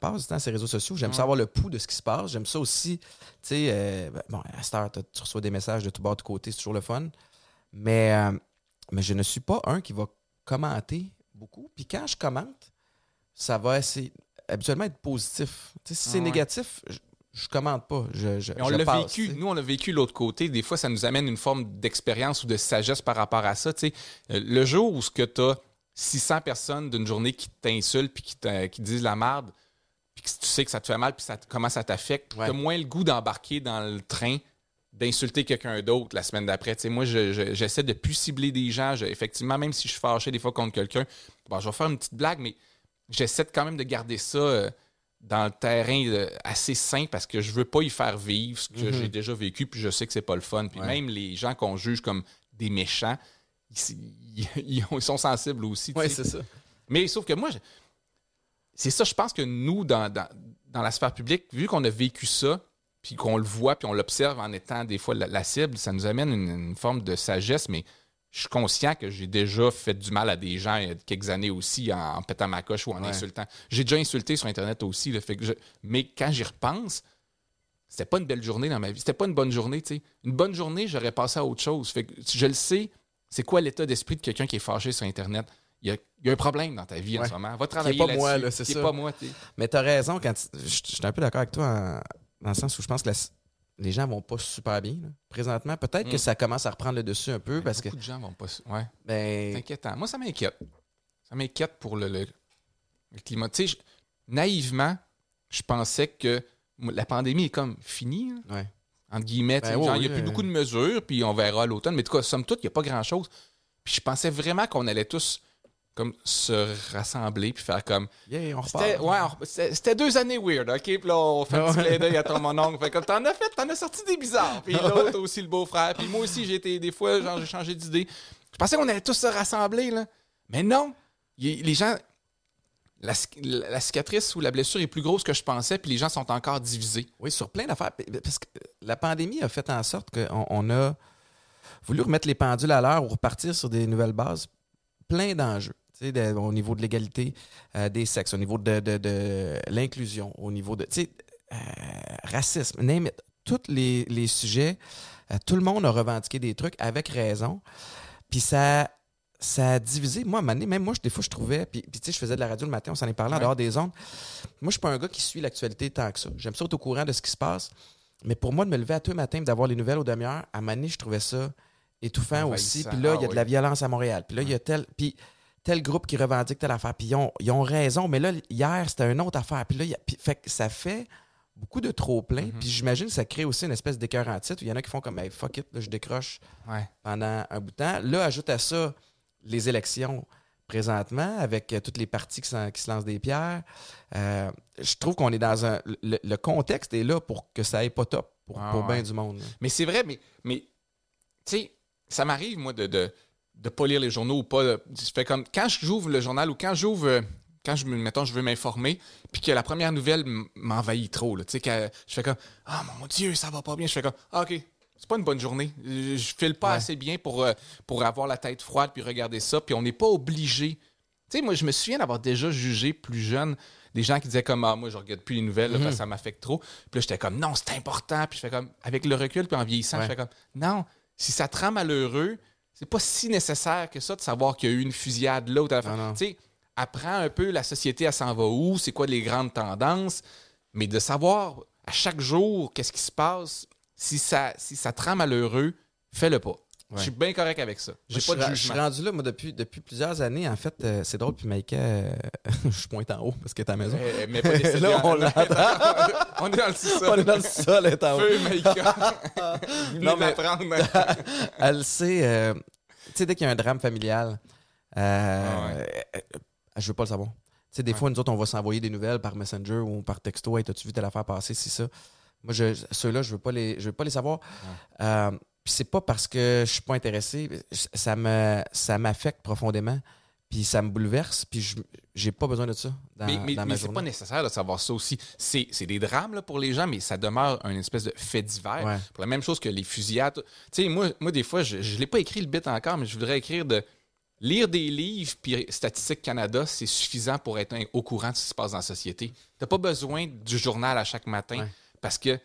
passe du temps sur les réseaux sociaux. J'aime Ouais. savoir le pouls de ce qui se passe. J'aime ça aussi. Tu sais, euh, ben, bon, à cette heure, tu reçois des messages de tout bord, de côté, c'est toujours le fun. Mais, euh, mais je ne suis pas un qui va commenter beaucoup. Puis quand je commente, ça va essayer, habituellement être positif. Si c'est ouais. négatif, je, commente pas. Je, je, Et on l'a vécu. Nous, on l'a vécu l'autre côté. Des fois, ça nous amène une forme d'expérience ou de sagesse par rapport à ça. Euh, Le jour où tu as 600 personnes d'une journée qui t'insultent puis qui, qui disent la merde, puis que tu sais que ça te fait mal puis ça, comment ça t'affecte, Ouais. tu as moins le goût d'embarquer dans le train d'insulter quelqu'un d'autre la semaine d'après. Moi, je- je- j'essaie de plus cibler des gens. Effectivement, même si je suis fâché des fois contre quelqu'un, bon, je vais faire une petite blague, mais j'essaie quand même de garder ça euh, dans le terrain euh, assez sain parce que je veux pas y faire vivre ce que Mhm. j'ai déjà vécu, puis je sais que c'est pas le fun. Puis Ouais. même les gens qu'on juge comme des méchants, ils, ils- [LAUGHS] ils ont- ils sont sensibles aussi. sais. c'est ça. Mais sauf que moi, c'est ça, je pense que nous, dans, dans, dans la sphère publique, vu qu'on a vécu ça, puis qu'on le voit, puis on l'observe en étant des fois la, la cible, ça nous amène une, une forme de sagesse, mais je suis conscient que j'ai déjà fait du mal à des gens il y a quelques années aussi en, en pétant ma coche ou en Ouais. insultant. J'ai déjà insulté sur Internet aussi, là, fait que je- mais quand j'y repense, c'était pas une belle journée dans ma vie. C'était pas une bonne journée, tu sais. Une bonne journée, j'aurais passé à autre chose. Fait que je le sais, c'est quoi l'état d'esprit de quelqu'un qui est fâché sur Internet? Il y a, il y a un problème dans ta vie en ce moment. Va travailler pas moi, là-dessus. là, c'est Qui est ça. pas moi, tu sais. Mais t'as raison quand je je suis un peu d'accord avec toi en- dans le sens où je pense que la- les gens vont pas super bien là, présentement. Peut-être que Mm. ça commence à reprendre le dessus un peu parce que Beaucoup de gens vont pas. Ouais, c'est ben inquiétant. Moi, ça m'inquiète. Ça m'inquiète pour le, le- le climat. Tu sais, je- naïvement, je pensais que la pandémie est comme finie. là. ouais. entre guillemets. Ben genre, il n'y a plus euh. beaucoup de mesures, puis on verra à l'automne. Mais en tout cas, somme toute, il n'y a pas grand-chose. Puis je pensais vraiment qu'on allait tous comme se rassembler puis faire comme... Yeah, on repart. C'était ouais, c'était- deux années weird, OK? Puis là, on fait un petit clin d'œil à ton mononcle. Fait comme, t'en as fait, t'en as sorti des bizarres. Puis l'autre aussi, le beau-frère. Puis moi aussi, j'ai été, des fois, genre, j'ai changé d'idée. Je pensais qu'on allait tous se rassembler, là. Mais non! Les gens... La, la cicatrice ou la blessure est plus grosse que je pensais, puis les gens sont encore divisés. Oui, sur plein d'affaires. Parce que la pandémie a fait en sorte qu'on on a voulu remettre les pendules à l'heure ou repartir sur des nouvelles bases. Plein d'enjeux. De- au niveau de l'égalité euh, des sexes, au niveau de, de- de l'inclusion, au niveau de tu sais, euh, racisme, name it. tous les, les sujets, euh, tout le monde a revendiqué des trucs avec raison. Puis ça, ça a divisé. Moi, à un moment donné, même moi, je- des fois, je trouvais. Puis, puis, tu sais, je faisais de la radio le matin, on s'en est parlé en Ouais. dehors des ondes. Moi, je suis pas un gars qui suit l'actualité tant que ça. J'aime ça être au courant de ce qui se passe. Mais pour moi, de me lever à tous les matins, et d'avoir les nouvelles aux demi-heures, à un moment donné, je trouvais ça étouffant aussi. Puis là, il y a Ah de la violence à Montréal. Puis là, il y a tel. Puis tel groupe qui revendique telle affaire. Puis ils ont, ils ont raison. Mais là, hier, c'était une autre affaire. Puis là, il y a- puis- fait que ça fait beaucoup de trop-plein. Mhm. Puis j'imagine que ça crée aussi une espèce d'écœur en titre. où Il y en a qui font comme, hey, fuck it, là, je décroche Ouais. pendant un bout de temps. Là, ajoute à ça les élections présentement avec euh, toutes les partis qui, se lancent des pierres. Euh, je trouve qu'on est dans un. Le, le contexte est là pour que ça aille pas top pour, Ah pour ouais. bien du monde. là. Mais c'est vrai, mais, mais tu sais, ça m'arrive, moi, de, de, de pas lire les journaux ou pas. Je fais comme quand j'ouvre le journal ou quand j'ouvre. euh, Quand je me mettons, je veux m'informer, puis que la première nouvelle m'envahit trop. là. Tu sais, que je fais comme Ah mon Dieu, ça va pas bien. Je fais comme Ah, OK, c'est pas une bonne journée. Je, file pas Ouais. assez bien pour, euh, pour avoir la tête froide puis regarder ça. Puis on n'est pas obligé. Tu sais, moi, je me souviens d'avoir déjà jugé plus jeune des gens qui disaient comme Ah, moi, je regarde plus les nouvelles là, parce que ça m'affecte trop. Puis là, j'étais comme Non, c'est important. Puis je fais comme Avec le recul, puis en vieillissant, Ouais. je fais comme Non, si ça te rend malheureux, c'est pas si nécessaire que ça de savoir qu'il y a eu une fusillade là ou t'as. Tu sais, apprends un peu la société, elle s'en va où, c'est quoi les grandes tendances, mais de savoir à chaque jour qu'est-ce qui se passe, si ça, si ça te rend malheureux, fais-le pas. Je suis bien correct avec ça. J'ai pas je, de ra- je suis jugement. rendu là, moi, depuis, depuis plusieurs années. En fait, euh, c'est drôle, puis Maïka, euh, [LAUGHS] je pointe en haut parce qu'elle est à la maison. Euh, mais pas [LAUGHS] Là, on l'entend. [LAUGHS] on est dans le sous-sol. On est dans le sol, elle est en haut. Feu, Maïka. Non, mais-. Elle sait, euh, sais, dès qu'il y a un drame familial, euh, Ah euh, je veux pas le savoir. Tu sais, des fois, nous autres, on va s'envoyer des nouvelles par Messenger ou par texto. Hey, t'as-tu vu telle affaire passer, c'est ça? Moi, je, ceux-là, je veux pas les, je veux pas les savoir. Euh, puis c'est pas parce que je suis pas intéressé. Ça me, ça m'affecte profondément. Puis ça me bouleverse. Puis je, j'ai pas besoin de ça dans, mais mais, dans mais c'est pas nécessaire de savoir ça aussi. C'est c'est des drames là, pour les gens, mais ça demeure une espèce de fait divers. Ouais. Pour la même chose que les fusillades. Tu sais, moi, moi, des fois, je ne l'ai pas écrit le bit encore, mais je voudrais écrire de lire des livres, puis Statistique Canada, c'est suffisant pour être au courant de ce qui se passe dans la société. Tu pas besoin du journal à chaque matin Ouais. parce que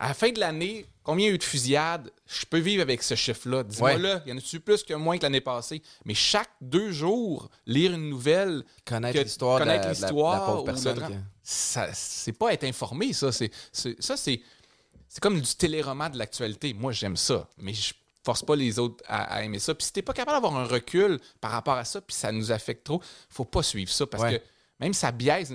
à la fin de l'année, combien il y a eu de fusillades? Je peux vivre avec ce chiffre-là. Dis-moi Ouais. là, il y en a-tu plus que moins que l'année passée? Mais chaque deux jours, lire une nouvelle, Connaître l'histoire de la, connaître la- l'histoire pauvre personne. qui- ça c'est pas être informé ça c'est c'est- ça c'est c'est comme du téléroman de l'actualité moi j'aime ça mais je force pas les autres à, à aimer ça puis si t'es pas capable d'avoir un recul par rapport à ça puis ça nous affecte trop faut pas suivre ça parce Ouais. que même ça biaise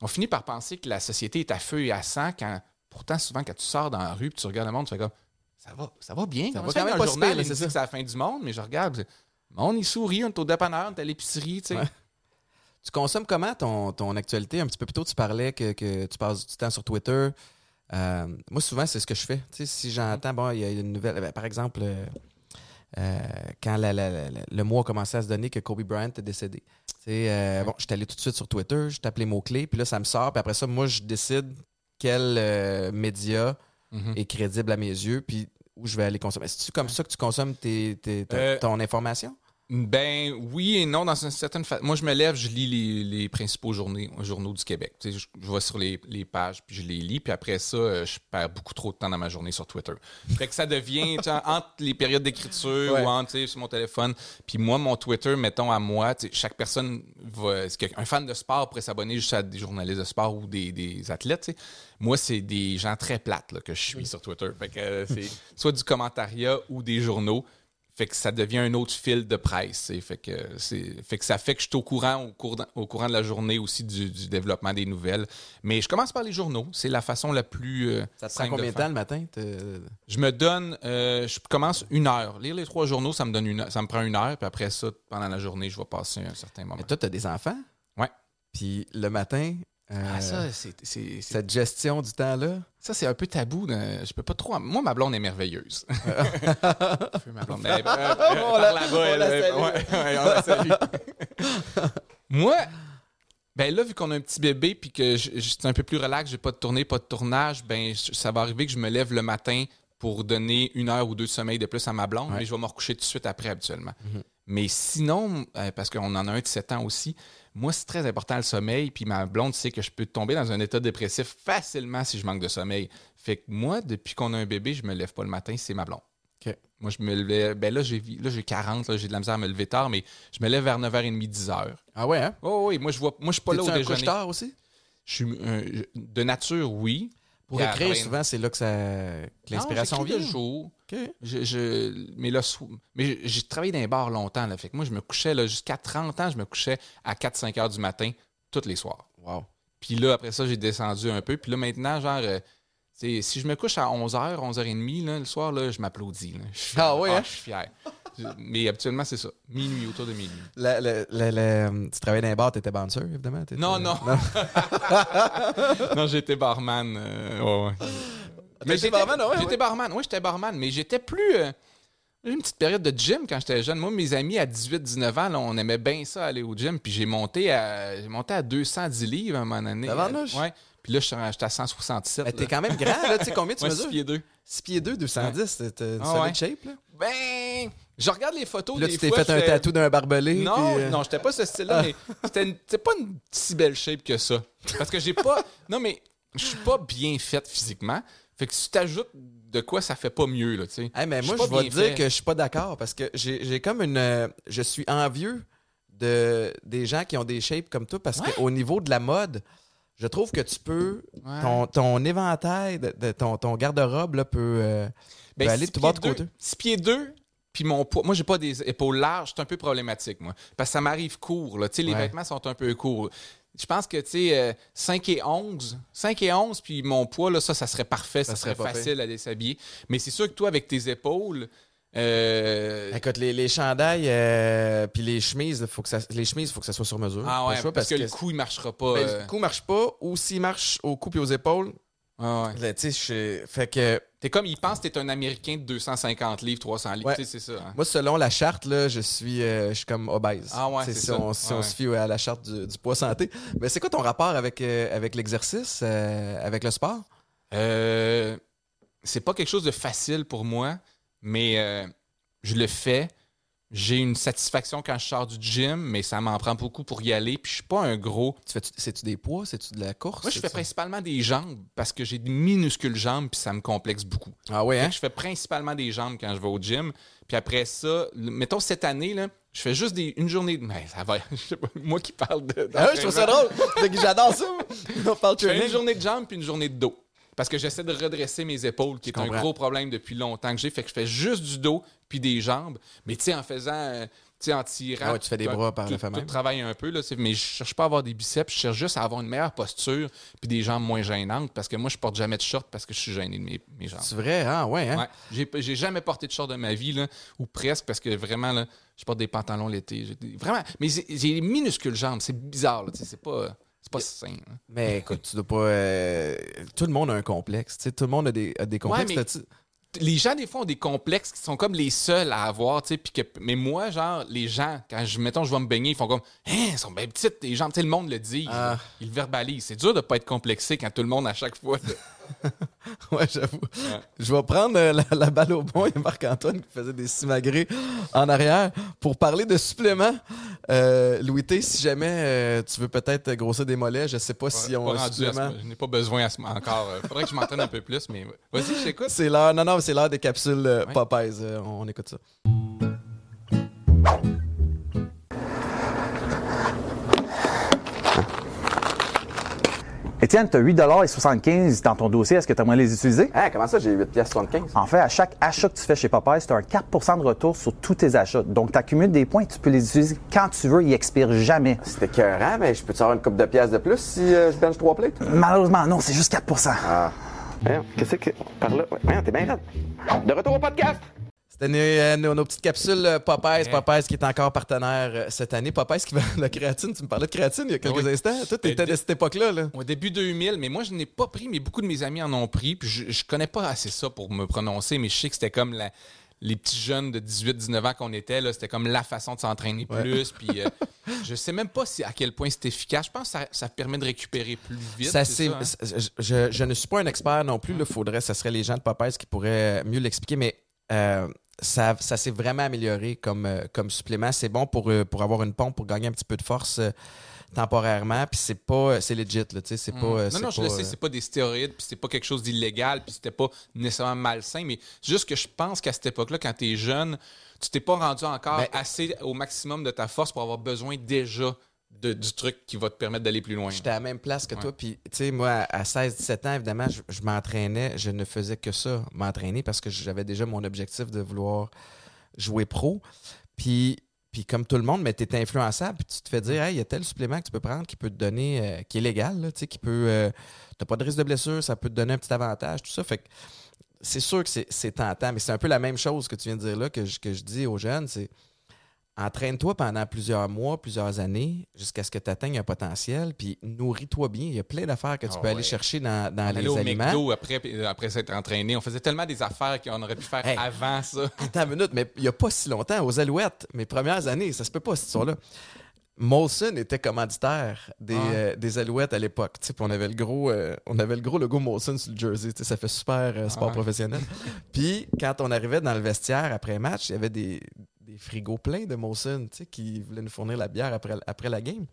on finit par penser que la société est à feu et à sang quand pourtant souvent quand tu sors dans la rue puis tu regardes le monde tu fais comme ça va ça va bien Ça va ça, quand même pas journal? c'est dit que ça. c'est la fin du monde mais je regarde le monde il sourit on est au dépanneur on est à l'épicerie tu sais Ouais. Tu consommes comment ton, ton actualité? Un petit peu plus tôt, tu parlais que, que tu passes du temps sur Twitter. Euh, moi, souvent, c'est ce que je fais. Tu sais, si j'entends, bon, il y a une nouvelle. ben, par exemple, euh, euh, quand la- la- la- la- le mois a commencé à se donner que Kobe Bryant est décédé. Tu sais, bon, je suis allé tout de suite sur Twitter, je tape les mots-clés, puis là, ça me sort, puis après ça, moi, je décide quel euh, média Mhm. est crédible à mes yeux, puis où je vais aller consommer. C'est-tu comme ça que tu consommes tes, Euh, ton information? Ben oui et non, dans une certaine façon. Moi, je me lève, je lis les, les principaux journaux, journaux du Québec. Tu sais, je, je vais sur les, les pages, puis je les lis, puis après ça, euh, je perds beaucoup trop de temps dans ma journée sur Twitter. Fait que ça devient, tu sais, entre les périodes d'écriture Ouais. ou entre, tu sais, sur mon téléphone. Puis moi, mon Twitter, mettons à moi, chaque personne va... qu'un fan de sport pourrait s'abonner juste à des journalistes de sport ou des, des athlètes. Moi, c'est des gens très plates là, que je suis sur Twitter. Fait que euh, c'est soit du commentariat ou des journaux. Fait que ça devient un autre fil de presse. Fait que, c'est, fait que ça fait que je suis au courant, au, cours au courant de la journée aussi du, du développement des nouvelles. Mais je commence par les journaux. C'est la façon la plus. euh, Ça te prend combien de temps le matin? Je me donne. euh, je commence une heure. Lire les trois journaux, ça me donne une heure- ça me prend une heure. Puis après ça, pendant la journée, je vais passer un certain moment. Mais toi, tu as des enfants? Ouais. Puis le matin, euh, Ah, ça, c'est, c'est- c'est- cette gestion du temps-là, ça, c'est un peu tabou. je peux pas trop. Moi, ma blonde est merveilleuse. [LAUGHS] Feu, ma blonde. Euh, euh, [LAUGHS] On par la- là-bas, on elle, la euh, salue. ouais, ouais, on la salue. [LAUGHS] Moi, ben là, vu qu'on a un petit bébé puis que je, je suis un peu plus relax, j'ai pas de tournée, pas de tournage, ben je- ça va arriver que je me lève le matin pour donner une heure ou deux de sommeil de plus à ma blonde, Ouais. mais je vais me recoucher tout de suite après habituellement. Mais sinon, euh, parce qu'on en a un de 7 ans aussi, moi, c'est très important le sommeil. Puis ma blonde sait que je peux tomber dans un état dépressif facilement si je manque de sommeil. Fait que moi, depuis qu'on a un bébé, je me lève pas le matin, c'est ma blonde. Moi, je me levais. Ben là, j'ai là, j'ai 40, là, j'ai de la misère à me lever tard, mais je me lève vers 9h30, 10h. Ah ouais, hein? Oh oui, moi, je vois. Moi, je suis pas là au un déjeuner. couche-tard aussi? Je suis euh, de nature, oui. Pour Puis écrire, après- souvent, c'est là que, ça, que l'inspiration vient? jour. OK. Je, je- mais là, mais j'ai- travaillé dans les bars longtemps. Là, fait que moi, je me couchais jusqu'à 30 ans, je me couchais à 4-5 heures du matin, tous les soirs. Wow. Puis là, après ça, j'ai descendu un peu. Puis là, maintenant, genre, euh, si je me couche à 11h, 11h30 là, le soir, là, je m'applaudis. suis fier. Ah hein? Je suis fier. Mais habituellement, c'est ça. Minuit, autour de minuit. Le- le- le- tu travaillais dans les bars, t'étais bouncer, évidemment? Non, non. [LAUGHS] non, j'étais barman. euh, ouais, ouais. Mais j'étais barman, ouais, J'étais ouais. barman, oui, j'étais barman, mais j'étais plus. euh, J'ai eu une petite période de gym quand j'étais jeune. Moi, mes amis à 18-19 ans, là, on aimait bien ça aller au gym. Puis j'ai monté à j'ai monté à 210 livres à un moment donné. Tabarnouche. Ouais. Puis là, je suis j'étais à 167. Mais t'es quand même grand, là. Tu sais combien tu [LAUGHS] Ouais, mesures? pieds deux. 6 pieds 2, 210. T'as t'as une Ah ouais. shape, là? Ben, je regarde les photos Là, des tu t'es fait un tatou d'un barbelé. Non, puis, euh, non, j'étais pas ce style-là, mais c'était une- c'était pas une si belle shape que ça. Parce que j'ai pas. Non, mais je suis pas bien faite physiquement. Fait que si tu t'ajoutes de quoi, ça fait pas mieux, là, tu sais. Hey, mais Je moi, je vais dire que je suis pas d'accord parce que j'ai comme une. euh, je suis envieux de, des gens qui ont des shapes comme toi parce Ouais. qu'au niveau de la mode, je trouve que tu peux. Ouais. Ton, ton éventail, de, de- ton, ton garde-robe peut, euh, peut aller tout bord de côté. deux- six pieds 2, puis mon poids. Moi, j'ai pas des épaules larges, c'est un peu problématique, moi. Parce que ça m'arrive court, là. Tu sais, les Ouais. vêtements sont un peu courts. Je pense que, tu sais, euh, 5 et 11, 5 et 11, puis mon poids, là, ça, ça serait parfait, ça, Ça serait facile à déshabiller. Mais c'est sûr que toi, avec tes épaules, euh, Écoute, les, les chandails euh, puis les chemises, faut que ça, les chemises, il faut que ça soit sur mesure. ah ouais, parce, que, le cou, il marchera pas. ben, euh, le cou marche pas ou s'il marche au cou et aux épaules, ah ouais. là, tu sais, je- fait que T'es comme, il pense que t'es un Américain de 250 livres, 300 livres. Ouais. C'est ça. hein. Moi, selon la charte, là, je suis, euh, je suis comme obèse. Ah ouais, c'est si ça. On, si on se fie à la charte du, du poids santé. Mais c'est quoi ton rapport avec, euh, avec l'exercice, euh, avec le sport? Euh, c'est pas quelque chose de facile pour moi, mais je le fais. J'ai une satisfaction quand je sors du gym, mais ça m'en prend beaucoup pour y aller. Puis je suis pas un gros. Tu fais C'est-tu des poids? C'est-tu de la course? Moi, je fais principalement des jambes parce que j'ai des minuscules jambes, puis ça me complexe beaucoup. Ah ouais, hein? je fais principalement des jambes quand je vais au gym. Puis après ça, mettons cette année, là, je fais juste des, une journée. Mais ça va. [LAUGHS] je sais pas, moi qui parle de. Ah ouais, je trouve ça drôle. J'adore ça. [LAUGHS] On parle Je fais une journée de jambes puis une journée de dos. Parce que j'essaie de redresser mes épaules, qui est un gros problème depuis longtemps que j'ai. Fait que je fais juste du dos puis des jambes. Mais tu sais, en faisant, euh, tu sais, en tirant. Ouais, tu fais des bras par tout, le fait tout même. travaille un peu, là, mais je cherche pas à avoir des biceps. Je cherche juste à avoir une meilleure posture puis des jambes moins gênantes. Parce que moi, je porte jamais de short parce que je suis gêné de mes, mes jambes. C'est vrai, ah ouais, hein? Ouais. J'ai, jamais porté de short de ma vie, là, ou presque, parce que vraiment, là, je porte des pantalons l'été. Vraiment, mais j'ai, des minuscules jambes. C'est bizarre, là, tu c'est pas, c'est pas sain. là. Mais écoute, tu dois pas. euh, Tout le monde a un complexe. tu sais, Tout le monde a des, a des complexes. mais- les gens, des fois, ont des complexes qui sont comme les seuls à avoir, tu sais, puis que... Mais moi, genre, les gens, quand je, mettons, je vais me baigner, ils font comme, hein, elles sont bien petites, les jambes, tu sais, le monde le dit, Ah. ils le verbalisent. C'est dur de pas être complexé quand tout le monde, à chaque fois, [LAUGHS] Ouais, j'avoue. Je vais prendre euh, la, la balle au bon. Il y a Marc-Antoine qui faisait des simagrées en arrière. Pour parler de suppléments, euh, Louis T, si jamais euh, tu veux peut-être grossir des mollets, je sais pas si on pas supplément. ce- je n'ai pas besoin à ce- encore. euh, faudrait que je m'entraîne un peu plus, mais vas-y, je t'écoute. C'est l'heure. Non, non, c'est l'heure des capsules. Popeyes. On, on écoute ça. Étienne, tu as 8,75 dans ton dossier. Est-ce que tu aimerais les utiliser? Hein, comment ça, j'ai 8 pièces 75? En fait, à chaque achat que tu fais chez Popeyes, tu as un 4% de retour sur tous tes achats. Donc, tu accumules des points et tu peux les utiliser quand tu veux. Ils expirent jamais. C'était écœurant, mais je peux-tu avoir une coupe de pièces de plus si euh, je bench 3 plates? Malheureusement, non, c'est juste 4% Ah. Qu'est-ce que. Par là? Ouais, t'es bien raide. De retour au podcast! C'était nos, euh, nos- nos petites capsules euh, Popeyes. Popeyes qui est encore partenaire euh, cette année. Popeyes qui vend [LAUGHS] la créatine. Tu me parlais de créatine il y a quelques Oui. instants. Toi, t'étais de cette époque-là. Là. Au début 2000, mais moi, je n'ai pas pris, mais beaucoup de mes amis en ont pris. Puis je, je connais pas assez ça pour me prononcer, mais je sais que c'était comme la- les petits jeunes de 18-19 ans qu'on était. là, C'était comme la façon de s'entraîner Ouais. plus. Puis euh, [LAUGHS] je sais même pas si, à quel point c'est efficace. Je pense que ça, ça permet de récupérer plus vite. Ça, c'est c'est- ça, hein? je, je ne suis pas un expert non plus. Il faudrait, ce serait les gens de Popeyes qui pourraient mieux l'expliquer, mais euh, ça, ça s'est vraiment amélioré comme, euh, comme supplément. C'est bon pour, euh, pour avoir une pompe, pour gagner un petit peu de force euh, temporairement. Puis c'est pas, c'est legit. Là, tu sais, c'est pas. euh, non, c'est non, je pas, le sais, c'est pas des stéroïdes, puis c'était pas quelque chose d'illégal, puis c'était pas nécessairement malsain, mais c'est juste que je pense qu'à cette époque-là, quand t'es jeune, tu t'es pas rendu encore Ben- assez au maximum de ta force pour avoir besoin déjà de- du truc qui va te permettre d'aller plus loin. J'étais à la même place que Ouais. toi. Puis, tu sais, moi, à 16-17 ans, évidemment, je, je m'entraînais. Je ne faisais que ça, m'entraîner, parce que j'avais déjà mon objectif de vouloir jouer pro. Puis, puis comme tout le monde, mais tu es influençable. Puis tu te fais dire, hey, il y a tel supplément que tu peux prendre qui peut te donner, euh, qui est légal, là, tu sais, qui peut. euh, t'as pas de risque de blessure, ça peut te donner un petit avantage, tout ça. Fait que c'est sûr que c'est c'est tentant, mais c'est un peu la même chose que tu viens de dire là, que je, que je dis aux jeunes. C'est entraîne-toi pendant plusieurs mois, plusieurs années, jusqu'à ce que tu atteignes un potentiel, puis nourris-toi bien. Il y a plein d'affaires que tu Ah peux aller chercher dans, dans On les allait au aliments. McDo après, puis après s'être entraîné. On faisait tellement des affaires qu'on aurait pu faire Hey. avant ça. [LAUGHS] Attends une minute, mais il n'y a pas si longtemps, aux Alouettes, mes premières années, ça se peut pas cette histoire-là. Molson était commanditaire des, Ah. euh, des Alouettes à l'époque. On avait le gros, euh, on avait le gros logo Molson sur le jersey. Ça fait super euh, sport Ah. professionnel. Puis quand on arrivait dans le vestiaire après match, il y avait des, des frigos pleins de Molson tu sais, qui voulaient nous fournir la bière après, après la game.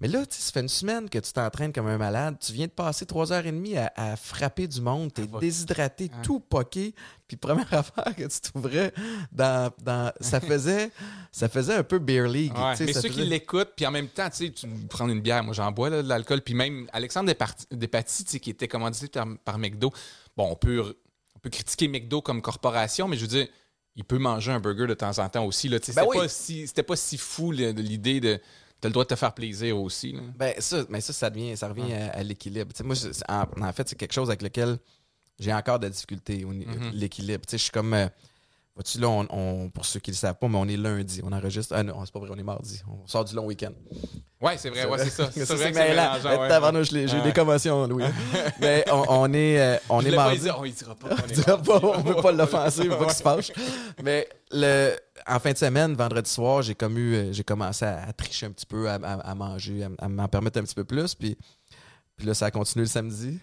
Mais là, tu sais, ça fait une semaine que tu t'entraînes comme un malade. Tu viens de passer trois heures et demie à, à frapper du monde. Tu es va- déshydraté, Hein. tout poqué. Puis première [LAUGHS] affaire que tu t'ouvrais dans, dans ça faisait ça faisait un peu beer league. Ouais, mais ça ceux qui l'écoutent, puis en même temps, tu sais, tu prends une bière, moi j'en bois là, de l'alcool, puis même Alexandre Despatie, tu sais, qui était commandité par, par McDo, bon, on peut, on peut critiquer McDo comme corporation, mais je veux dire, il peut manger un burger de temps en temps aussi. Là, tu Ben c'était, oui. pas si, c'était pas si fou de l'idée de. T'as le droit de te faire plaisir aussi. Là. Ben ça, mais ça, ça, devient, ça revient à, à l'équilibre. Tu moi, en, en fait, c'est quelque chose avec lequel j'ai encore de la difficulté, au Mhm. l'équilibre. Tu je suis comme. euh, vois-tu, là, on, on- pour ceux qui ne le savent pas, mais on est lundi. On enregistre. Ah non, c'est pas vrai, on est mardi. On sort du long week-end. Ouais, c'est vrai, ouais, c'est ça. [LAUGHS] C'est vrai que c'est mélangeant, ouais. Tabarnouche, j'ai eu des commotions, Louis. [LAUGHS] mais on, on est, euh, on Je est pas mardi. dit, on y dira pas. [LAUGHS] On dira pas, on veut pas l'offenser, on veut pas qu'il se fâche. Mais le, en fin de semaine, vendredi soir, j'ai comme eu, euh, j'ai commencé à, à tricher un petit peu, à, à- à manger, à, à m'en permettre un petit peu plus. Puis, puis là, ça a continué le samedi.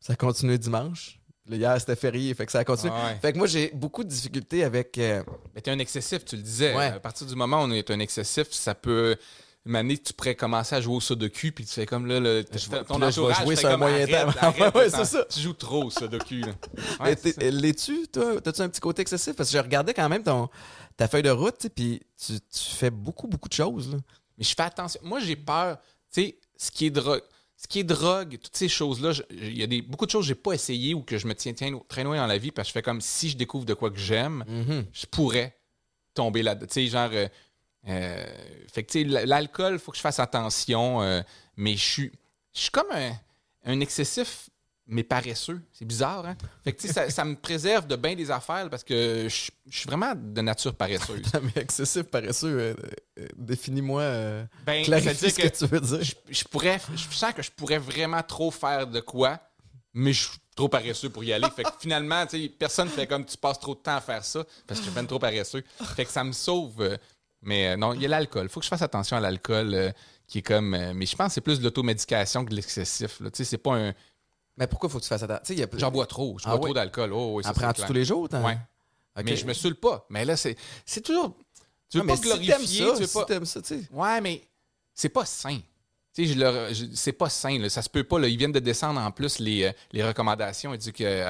Ça a continué dimanche. Là, hier, c'était férié, fait que ça a continué. Ah ouais. Fait que moi, j'ai beaucoup de difficultés avec. euh, Mais t'es un excessif, tu le disais. Ouais. À partir du moment où on est un excessif, ça peut. Une année, tu pourrais commencer à jouer au sudoku, puis tu fais comme là, le, ton là, je vais entourage jouer sur un moyen terme. [LAUGHS] Ouais, c'est ça. Tu joues trop au sudoku. Ouais. L'es-tu, toi? T'as-tu un petit côté excessif? Parce que je regardais quand même ton, ta feuille de route, puis tu, tu fais beaucoup, beaucoup de choses. là. Mais je fais attention. Moi, j'ai peur. Tu sais, ce qui est drogue. Ce qui est drogue, toutes ces choses-là, il y a des, beaucoup de choses que j'ai pas essayé ou que je me tiens, tiens très loin dans la vie parce que je fais comme si je découvre de quoi que j'aime, Mhm. je pourrais tomber là-dedans. Tu sais, genre. euh, euh, fait que, tu sais, l'alcool, il faut que je fasse attention, euh, mais je suis, je suis comme un, un excessif, mais paresseux. C'est bizarre, hein? Fait que, tu sais, ça, ça me préserve de bien des affaires parce que je, je suis vraiment de nature paresseuse. [LAUGHS] mais excessif, paresseux, euh, définis-moi, Ben, clarifie ce que, tu veux dire. je, je pourrais, je sens que je pourrais vraiment trop faire de quoi, mais je suis trop paresseux pour y aller. Fait que finalement, tu sais, personne fait comme tu passes trop de temps à faire ça parce que je suis ben trop paresseux. Fait que ça me sauve. Mais euh, non, il y a l'alcool. faut que je fasse attention à l'alcool euh, qui est comme. euh, mais je pense que c'est plus de l'automédication que de l'excessif. Tu sais, c'est pas un. Mais pourquoi faut que tu fasses attention? A- J'en bois trop. Je Ah bois oui? trop d'alcool. Oh, oui, ça, tous les jours? Ok. Mais je me saoule pas. Mais là, c'est c'est toujours. Tu veux Non, pas si glorifier. ça, tu veux si pas... ça, tu sais. Ouais, mais c'est pas sain. Tu sais, je leur- je- c'est pas sain. Là. Ça se peut pas. Là. Ils viennent de descendre en plus les, les recommandations.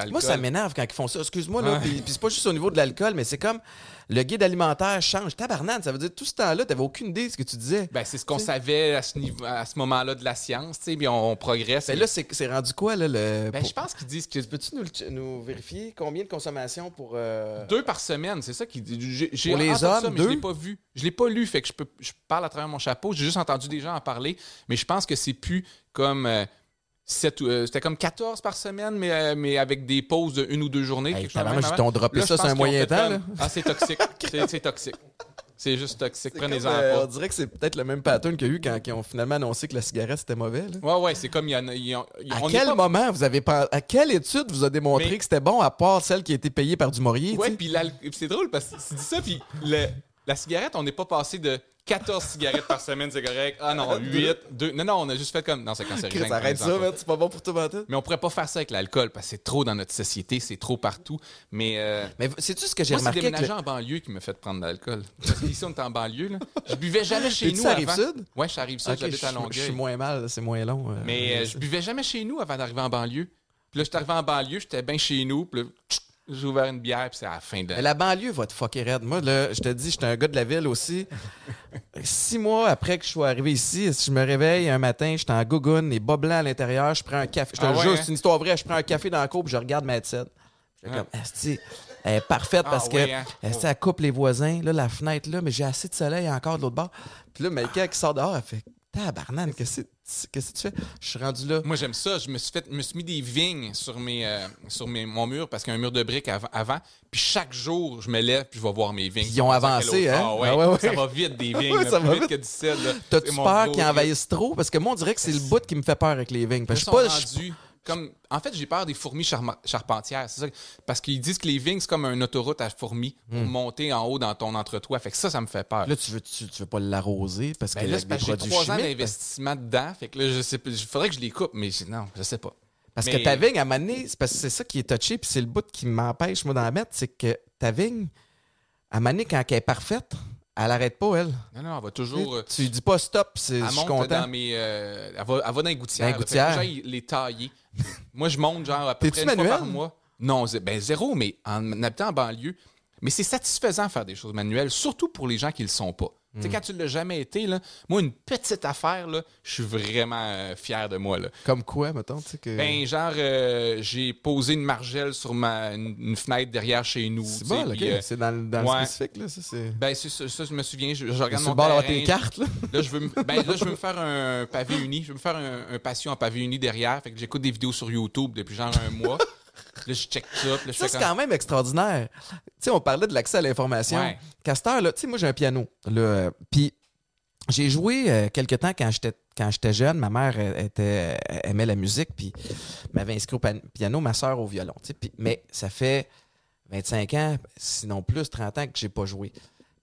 Moi, ça m'énerve quand ils font ça. Excuse-moi, là. Puis c'est pas juste au niveau de l'alcool, mais c'est comme le guide alimentaire change. Tabarnane, ça veut dire tout ce temps-là, t'avais aucune idée de ce que tu disais. Ben, c'est ce qu'on Tu savait à ce, niveau, à ce moment-là de la science. tu sais, Puis on, on progresse. Ben là, c'est c'est rendu quoi, là? Le... Ben, pour- je pense qu'ils disent que Peux-tu nous, nous vérifier combien de consommation pour. euh, deux par semaine, c'est ça qui j'ai, Pour les entendu ça, hommes, mais je l'ai deux? pas vu. Je l'ai pas lu, fait que je peux je parle à travers mon chapeau. J'ai juste entendu des gens en parler, mais je pense que c'est plus comme euh, euh, c'était comme 14 par semaine, mais, euh, mais avec des pauses de une ou deux journées. Hey, ils t'ont droppé Là, ça sur un moyen temps, comme. Ah, c'est toxique. [LAUGHS] c'est, c'est toxique. C'est juste toxique. c'est Prenez-en comme, euh, on dirait que c'est peut-être le même pattern qu'il y a eu quand ils ont finalement annoncé que la cigarette c'était mauvais. là. Ouais, ouais, c'est comme il y en a. ont- À on quel pas- moment vous avez à quelle étude vous a démontré Mais- que c'était bon à part celle qui a été payée par du Maurier? Ouais, puis c'est drôle parce que tu dis ça, puis le- la cigarette, on n'est pas passé de 14 cigarettes par semaine, c'est correct. Ah non, 8, 2. Non, non, on a juste fait comme. Non, c'est cancérigène. Arrête ça, man, c'est pas bon pour tout mentir. Mais on pourrait pas faire ça avec l'alcool parce que c'est trop dans notre société, c'est trop partout. Mais. euh, Mais sais-tu ce que j'ai c'est remarqué? avec déménager le- en banlieue qui me fait prendre de l'alcool. Parce qu'ici, on est en banlieue. Là. Je buvais jamais chez nous. avant. Rive-Sud? Ouais, je Rive-Sud, Ok, j'habite à je- suis moins mal, c'est moins long. euh, Mais euh, je buvais jamais chez nous avant d'arriver en banlieue. Puis là, j'étais arrivé en banlieue, j'étais bien chez nous. Puis là, j'ai ouvert une bière, puis c'est à la fin de. Mais la banlieue va te fucker raide. Moi, là, je te dis, j'étais un gars de la ville aussi. [LAUGHS] Six mois après que je sois arrivé ici, si je me réveille un matin, j'étais en gougoune, les bas blancs à l'intérieur, je prends un café. Je te Ah le ouais, jure, hein? c'est une histoire vraie. Je prends un café dans la cour puis je regarde ma. Je fais Ah. comme, Asti, elle est parfaite Ah parce que hein? elle coupe les voisins, là, la fenêtre, là, mais j'ai assez de soleil encore de l'autre bord. Puis là, Maïka qui sort dehors, elle fait Tabarnane, que c'est. Qu'est-ce que tu fais? Je suis rendu là. Moi, j'aime ça. Je me suis fait, me suis mis des vignes sur mes, euh, sur mes, mon mur parce qu'il y a un mur de briques avant, avant. Puis chaque jour, je me lève puis je vais voir mes vignes. Ils ont avancé, hein? Ah ouais, Ah ouais, ouais. Ça va vite des [LAUGHS] vignes. Ça plus va vite, que du sel. T'as-tu peur qu'ils envahissent trop? Parce que moi, on dirait que c'est le bout qui me fait peur avec les vignes. Parce je suis pas. je- comme en fait j'ai peur des fourmis charma- charpentières c'est ça parce qu'ils disent que les vignes c'est comme une autoroute à fourmis pour monter en haut dans ton entretoit. Fait que ça ça me fait peur. Hmm. Là, tu veux, tu, tu veux pas l'arroser parce Ben que là, j'ai trois ans d'investissement dedans. Fait que là je sais il faudrait que je les coupe mais non je sais pas. Parce Mais- que ta vigne, à donné, c'est parce que c'est ça qui est touché, puis c'est le bout qui m'empêche, moi, d'en mettre, c'est que ta vigne, à donné, quand elle est parfaite, elle arrête pas, elle. non non elle va toujours euh, tu lui dis pas stop, c'est- je elle suis monte content. dans mes euh, elle, va, elle va dans les gouttières Dans les. Fait que gouttières. j'aille les tailler moi je monte genre à peu près une fois manuel? par mois non ben zéro mais en habitant en banlieue mais c'est satisfaisant de faire des choses manuelles surtout pour les gens qui le sont pas Tu Hmm. sais, quand tu l'as jamais été, là, moi, une petite affaire, là, je suis vraiment euh, fier de moi. Là. Comme quoi, mettons, tu sais que. Ben, genre, euh, j'ai posé une margelle sur ma, une, une fenêtre derrière chez nous. c'est tu bon, ok. puis, euh, c'est dans, le- dans ouais. le spécifique, là. Ça, c'est. ben, c'est ça, ça, je me souviens, je, je regarde mon terrain, tes cartes, là. Là, je veux me, ben, là, je veux me faire un pavé uni. Je veux me faire un, un patio en pavé uni derrière. Fait que j'écoute des vidéos sur YouTube depuis genre un mois. [LAUGHS] Là, je check ça. Puis là, je Ça, c'est quand même extraordinaire. Tu sais, on parlait de l'accès à l'information. Ouais. Castor, là, tu sais, moi, j'ai un piano. Là, euh, puis j'ai joué euh, quelque temps quand j'étais quand j'étais jeune. Ma mère était, aimait la musique, puis m'avait inscrit au piano, ma soeur au violon. tu sais. Puis- mais ça fait 25 ans, sinon plus, 30 ans que j'ai pas joué.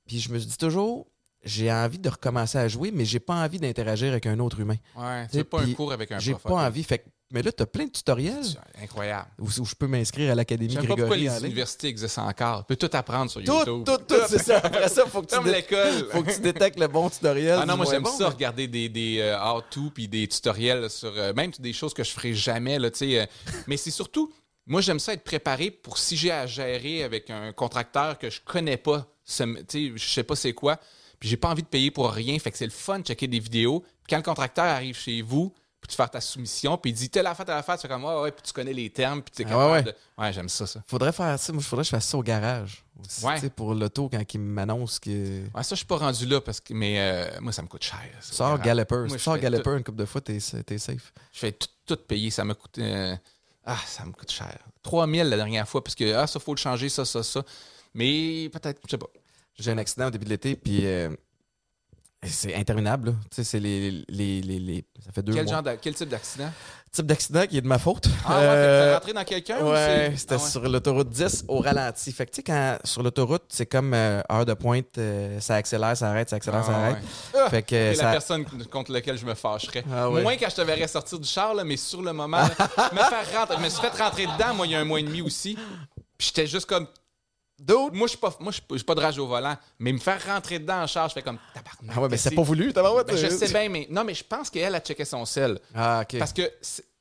Puis je me dis toujours, j'ai envie de recommencer à jouer, mais j'ai pas envie d'interagir avec un autre humain. Ouais, Tu sais, pas un cours avec un J'ai pas envie. Fait mais là, tu as plein de tutoriels Incroyable. où, où je peux m'inscrire à l'Académie sais pas pourquoi Grégory les universités existent encore. Tu peux tout apprendre sur Tout, YouTube. tout, tout, c'est ça. Après ça, faut que tu l'école. [LAUGHS] faut que tu détectes le bon tutoriel. Ah non, moi j'aime bon, ça, mais- regarder des, des euh, how-to puis des tutoriels sur euh, même des choses que je ferai jamais. Là, tu sais, euh, [LAUGHS] mais c'est surtout, moi j'aime ça être préparé pour si j'ai à gérer avec un contracteur que je connais pas, je sais pas c'est quoi, puis j'ai pas envie de payer pour rien, fait que c'est le fun de checker des vidéos. Puis quand le contracteur arrive chez vous, puis tu fais ta soumission, puis il dit telle affaire, telle affaire, tu fais comme ouais, ouais, puis tu connais les termes, puis tu es Ah capable ouais, ouais. de. Ouais, j'aime ça, ça. Faudrait faire ça. Moi, faudrait que je fasse ça au garage. Aussi, Ouais. Pour l'auto, quand il m'annonce que. Ouais, ça, je suis pas rendu là parce que, mais euh, moi, ça me coûte cher. ça, Sors. Galloper. Sors Galloper tout- une couple de fois, t'es t'es safe. Je fais tout, tout payer. Ça me coûte. euh, ah, ça me coûte cher. 3000 la dernière fois, parce que ah, ça, faut le changer, ça, ça, ça. Mais peut-être, je sais pas. J'ai un accident au début de l'été, puis euh, c'est interminable. là. Tu sais, c'est les, les, les, les- Ça fait deux Quel, mois. genre quel type d'accident? type d'accident qui est de ma faute. Ah, ouais, Euh, rentré dans quelqu'un ou Ouais, c'est- c'était Ah ouais. sur l'autoroute 10 au ralenti. Fait que tu sais, quand sur l'autoroute, c'est comme euh, heure de pointe, euh, ça accélère, ça arrête, ça accélère, ça Ah, arrête. ouais. Ah, Fait que ça. la personne contre laquelle je me fâcherais. Moins quand je te verrais sortir du char, là, mais sur le moment, là, me faire rentrer. Je me suis fait rentrer dedans, moi, il y a un mois et demi aussi. J'étais juste comme. D'autres? Moi, je suis pas, moi, je suis pas- de rage au volant, mais me faire rentrer dedans en char, je fais comme. Tabarnak, Ah ouais, mais c'est pas voulu, t'as Ben, je sais bien, mais non, mais je pense qu'elle a checké son sel. Ah, ok. Parce que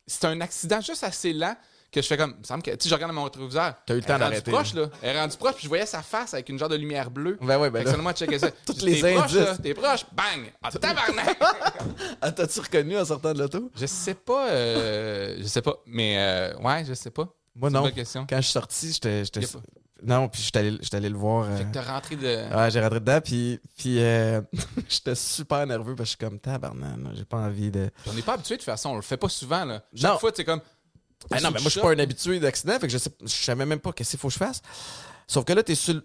c'est un accident juste assez lent que je fais comme. Il me semble que. Tu sais, je regarde dans mon rétroviseur. T'as eu le temps Elle est rendue d'arrêter, proche, là. Elle est rendue proche, puis je voyais sa face avec une genre de lumière bleue. Ben ouais, ben Fait là. checker ça. [LAUGHS] Toutes les T'es proche, là. T'es proche. Bang! Ah, tabarnak! [LAUGHS] Ah, t'as-tu reconnu en sortant de l'auto? je sais pas. euh, je sais pas. Mais euh, ouais, je sais pas. Moi, non. une bonne question. Quand je suis sorti, j'étais. Non, puis j'étais allé, allé le voir. euh, Fait que t'as rentré de. Ouais, j'ai rentré dedans, puis, puis euh, [LAUGHS] j'étais super nerveux parce que je suis comme tabarnak, j'ai pas envie de. On n'est pas habitué de faire ça. On le fait pas souvent, là. Chaque Non. fois, c'est comme. Ah non, mais moi, je suis pas un habitué d'accident, fait que je sais, je savais même pas qu'est-ce qu'il faut que je fasse. Sauf que là, t'es sur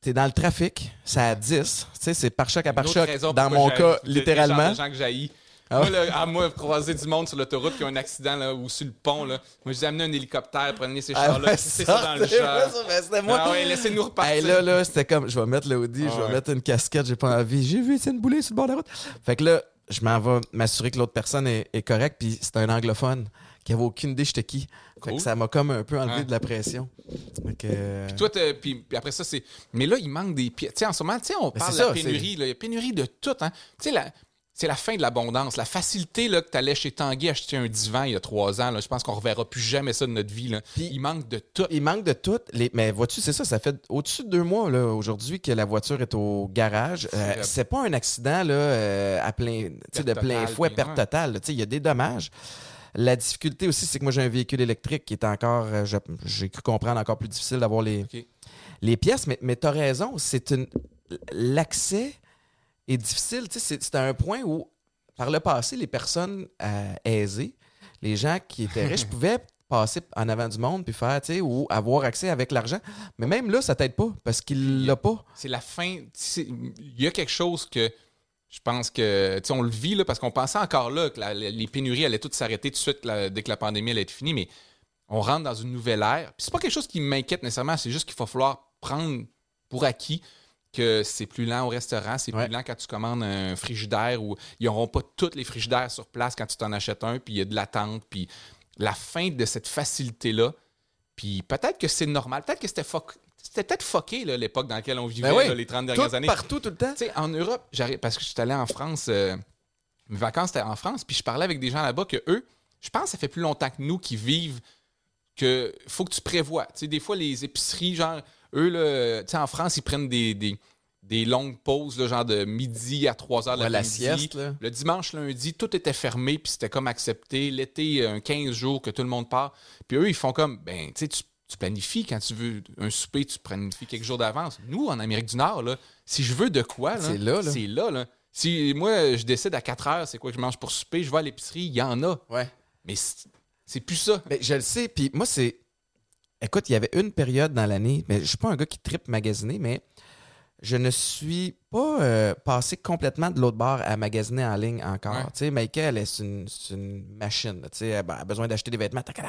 T'es dans le trafic, c'est à 10, tu sais, c'est par choc à par choc. Dans mon cas, littéralement. Les gens que Ah Moi, là, à moi, croiser du monde sur l'autoroute qui a un accident là, ou sur le pont, là, moi, j'ai amené un hélicoptère pour amener ces Ah chars-là. ouais, c'est ça dans le char. ouais, ben, moi. Ah ouais, laissez-nous repartir. Hey, là, là, c'était comme, je vais mettre l'Audi, Ah je vais ouais. mettre une casquette, j'ai pas envie. J'ai vu Étienne Boulay sur le bord de la route. Fait que là, je m'en vais m'assurer que l'autre personne est, est correcte, puis c'était un anglophone qui avait aucune idée j'étais qui. Fait Cool. que ça m'a comme un peu enlevé Ouais. de la pression. Euh, Toi, t'as- puis, puis après ça, c'est. Mais là, il manque des pièces. Tu sais, en ce moment, tu sais, on Mais parle c'est de la pénurie. là. Il y a pénurie de tout. Hein. Tu sais, la- c'est la fin de l'abondance. La facilité là, que tu allais chez Tanguy acheter un divan il y a trois ans, là, je pense qu'on reverra plus jamais ça de notre vie. Là. Il manque de tout. Il manque de tout. Les... Mais vois-tu, c'est ça, ça fait au-dessus de deux mois aujourd'hui que la voiture est au garage. Euh, C'est- pas un accident là, euh, à plein, de plein fouet, perte totale. Il y a des dommages. La difficulté aussi, c'est que moi j'ai un véhicule électrique qui est encore, euh, j'ai cru comprendre, encore plus difficile d'avoir les, les pièces. Mais, mais tu as raison, c'est une l'accès est difficile. Tu sais, c'est c'est à un point où par le passé, les personnes euh, aisées, les gens qui étaient riches, [LAUGHS] pouvaient passer en avant du monde puis faire, tu sais, ou avoir accès avec l'argent. Mais même là, ça t'aide pas parce qu'il l'a pas. C'est la fin. Il y a quelque chose que je pense que. Tu sais, on le vit là, parce qu'on pensait encore là que la- les pénuries allaient toutes s'arrêter tout de suite là, dès que la pandémie allait être finie, mais on rentre dans une nouvelle ère. Puis c'est pas quelque chose qui m'inquiète nécessairement, c'est juste qu'il va falloir prendre pour acquis que c'est plus lent au restaurant, c'est Ouais. plus lent quand tu commandes un frigidaire où ils n'auront pas tous les frigidaires sur place quand tu t'en achètes un, puis il y a de l'attente, puis la fin de cette facilité-là. Puis peut-être que c'est normal, peut-être que c'était fuck- c'était peut-être fucké l'époque dans laquelle on vivait Ben oui. là, les 30 dernières Tout, années. partout, tout le temps. En Europe, j'arrive parce que je suis allé en France, euh, mes vacances étaient en France, puis je parlais avec des gens là-bas que eux, je pense que ça fait plus longtemps que nous qui vivent que faut que tu prévois. Tu sais, des fois, les épiceries, genre, eux, là, tu sais, en France, ils prennent des, des, des longues pauses, là, genre de midi à 3 heures de Ouais, la sieste, là. Le dimanche, lundi, tout était fermé, puis c'était comme accepté. L'été, un 15 jours que tout le monde part. Puis eux, ils font comme, ben, tu sais, tu planifies quand tu veux un souper, tu planifies quelques jours d'avance. Nous, en Amérique du Nord, là, si je veux de quoi, C'est là, là. c'est là, là. Si moi, je décide à 4 heures, c'est quoi que je mange pour souper, je vais à l'épicerie, il y en a. Ouais. Mais c'est plus ça. Ben, je le sais. Puis moi, c'est. Écoute, il y avait une période dans l'année, mais je suis pas un gars qui tripe magasiner, mais je ne suis pas euh, passé complètement de l'autre bord à magasiner en ligne encore. Ouais. Tu sais, Maïka, elle est c'est une, machine. Tu sais, elle, a besoin d'acheter des vêtements. tac,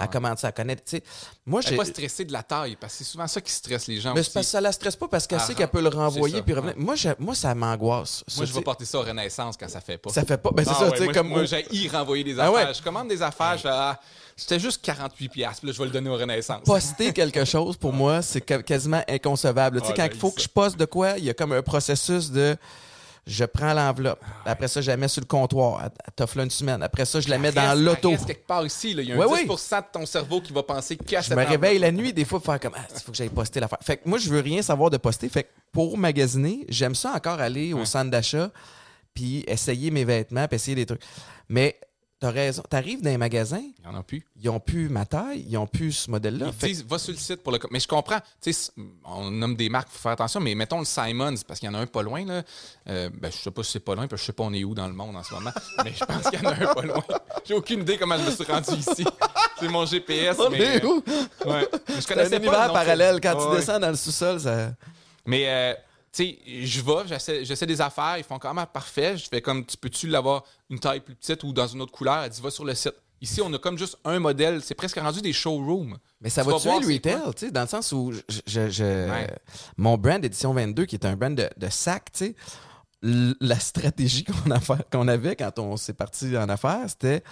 Elle commence à connaître. Tu sais, moi, Elle j'ai. n'est pas stressée de la taille, parce que c'est souvent ça qui stresse les gens Mais c'est parce que ça la stresse pas parce qu'elle Ah, sait qu'elle peut le renvoyer puis revenir. Moi, moi, ça m'angoisse. Moi, je vais porter ça au Renaissance quand ça fait pas. Ça fait pas. Ben, c'est Ah ça, ouais, tu sais, moi, comme. moi, j'ai y renvoyer des Ah affaires. ouais. Je commande des affaires, je ah, c'était juste 48 piastres, puis là, je vais le donner au Renaissance. poster quelque chose, pour moi, c'est quasiment inconcevable. Tu sais, Ah, quand il faut que je poste de quoi, il y a comme un processus de je prends l'enveloppe. Après ça, je la mets sur le comptoir. Elle- là une semaine. Après ça, je la mets dans l'auto. quelque part ici, là. il y a un Ouais, oui. 10 de ton cerveau qui va penser qu'à Je me réveille la nuit, des fois, pour faire comme Ah, il faut que j'aille poster l'affaire. Fait que moi, je veux rien savoir de poster. Fait que pour magasiner, j'aime ça encore aller au centre d'achat puis essayer mes vêtements, puis essayer des trucs. Mais t'as raison. T'arrives dans un magasin, Il n'y en a plus. ils ont plus ma taille, ils ont plus ce modèle-là. Ils Fait que- disent, va sur le site pour le. Mais je comprends. Tu sais, on nomme des marques, il faut faire attention, mais mettons le Simons, parce qu'il y en a un pas loin. Là. Euh, ben, je sais pas si c'est pas loin, parce que je sais pas on est où dans le monde en ce moment. [LAUGHS] mais je pense qu'il y en a un pas loin. J'ai aucune idée comment je me suis rendu ici. C'est mon GPS. On mais, est où? Ouais. Mais je C'est connaissais un pas le nom parallèle. cette- Quand Ouais, tu descends dans le sous-sol, ça. Mais, euh, sais, je vais, j'essaie, des affaires, ils font quand même parfait. Je fais comme, tu peux-tu l'avoir une taille plus petite ou dans une autre couleur? Elle dit, va sur le site. Ici, on a comme juste un modèle. C'est presque rendu des showrooms. Mais ça Tu va tuer le retail, tu sais, dans le sens où je, je- je- Ouais. mon brand Édition 22, qui est un brand de, de sac, tu sais, la stratégie [LAUGHS] qu'on avait quand on s'est parti en affaires, c'était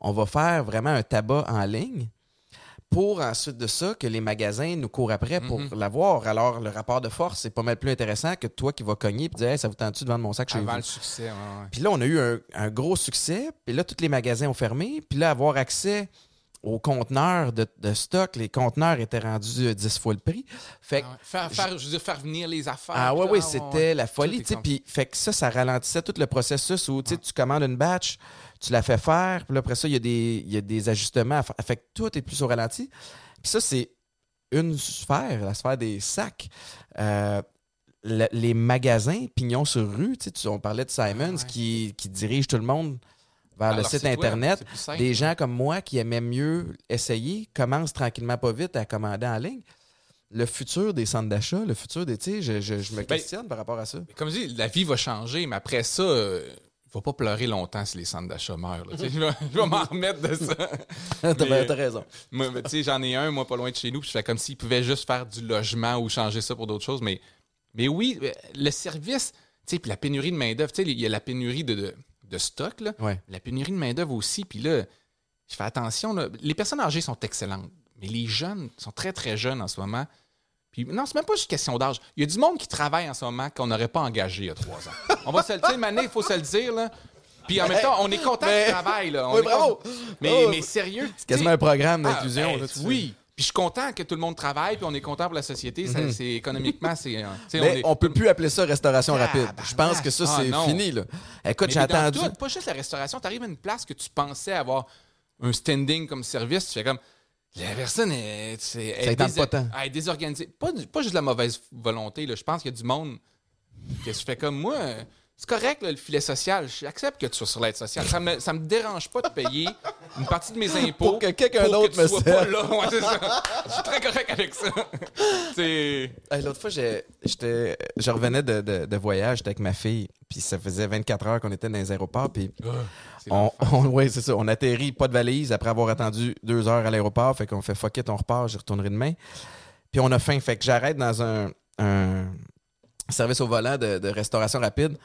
on va faire vraiment un tabac en ligne pour ensuite de ça que les magasins nous courent après pour Mhm. l'avoir. Alors, le rapport de force, c'est pas mal plus intéressant que toi qui vas cogner et dire Hey, ça vous tente-tu de vendre mon sac chez Avant vous? le succès, ouais, ouais. Puis là, on a eu un, un gros succès. Puis là, tous les magasins ont fermé. Puis là, avoir accès aux conteneurs de, de stock, les conteneurs étaient rendus euh, 10 fois le prix. Fait que, Ah ouais. Faire, faire, je veux dire, faire venir les affaires. ah ouais, oui, c'était la folie. Puis fait que ça, ça ralentissait tout le processus où tu commandes une batch, tu la fais faire. Puis là, après ça, il y, a des- il y a des ajustements. à faire. Fait que tout est plus au ralenti. Puis ça, c'est une sphère, la sphère des sacs. Euh, le- les magasins, pignon sur rue, tu sais, tu- on parlait de Simons ouais. qui, qui dirige tout le monde vers le site Internet. simple. Des gens comme moi qui aimaient mieux essayer commencent tranquillement pas vite à commander en ligne. Le futur des centres d'achat, le futur des. Tu sais, je, je- je me Ben, questionne par rapport à ça. Comme je dis, la vie va changer, mais après ça, va pas pleurer longtemps si les centres d'achat meurent. Je vais, m'en remettre de ça. [LAUGHS] T'as raison. J'en ai un, moi, pas loin de chez nous, puis je fais comme s'ils pouvaient juste faire du logement ou changer ça pour d'autres choses. Mais, mais oui, euh, le service, tu sais, puis la pénurie de main-d'œuvre, il y a la pénurie de, de, de stock, là. Ouais. La pénurie de main-d'œuvre aussi, puis là, je fais attention, là. Les personnes âgées sont excellentes, mais les jeunes sont très, très jeunes en ce moment. Puis non, c'est même pas juste question d'âge. Il y a du monde qui travaille en ce moment qu'on n'aurait pas engagé il y a trois ans. On va se le dire, Mané, il faut se le dire, là. Puis en même temps, on est content Mais- qu'ils travaillent, là. On Oui, est bravo! content. Mais, Oh, mais sérieux. C'est quasiment un programme Ah, d'inclusion. ben, oui. Puis je suis content que tout le monde travaille, puis on est content pour la société. Ça, c'est économiquement, c'est. euh, Mhm. Mais est- on peut plus appeler ça restauration Ah, rapide. Je pense que ça, ah, c'est fini. Là. Écoute, j'ai attendu. tout, pas juste la restauration. Tu arrives à une place que tu pensais avoir un standing comme service, tu fais comme. La personne est, c'est- elle Ça est y tente dés- pas tant. elle est désorganisée. Pas, juste de la mauvaise volonté. Là. Je pense qu'il y a du monde que je fais comme moi. C'est correct, là, le filet social. J'accepte que tu sois sur l'aide sociale. Ça me, ça me dérange pas de payer une partie de mes impôts Pour que quelqu'un d'autre me sois serve. pas là. [LAUGHS] Ouais, c'est ça. Je suis très correct avec ça. [LAUGHS] Hey, L'autre fois, j'étais, je revenais de, de, de voyage, j'étais avec ma fille, puis ça faisait 24 heures qu'on était dans les aéroports, puis c'est on, on- ouais, c'est ça, on atterrit, pas de valise, après avoir attendu deux heures à l'aéroport, fait qu'on fait fuck it, on repart, j'y retournerai demain. Puis on a faim, fait que j'arrête dans un, un service au volant de, de restauration rapide.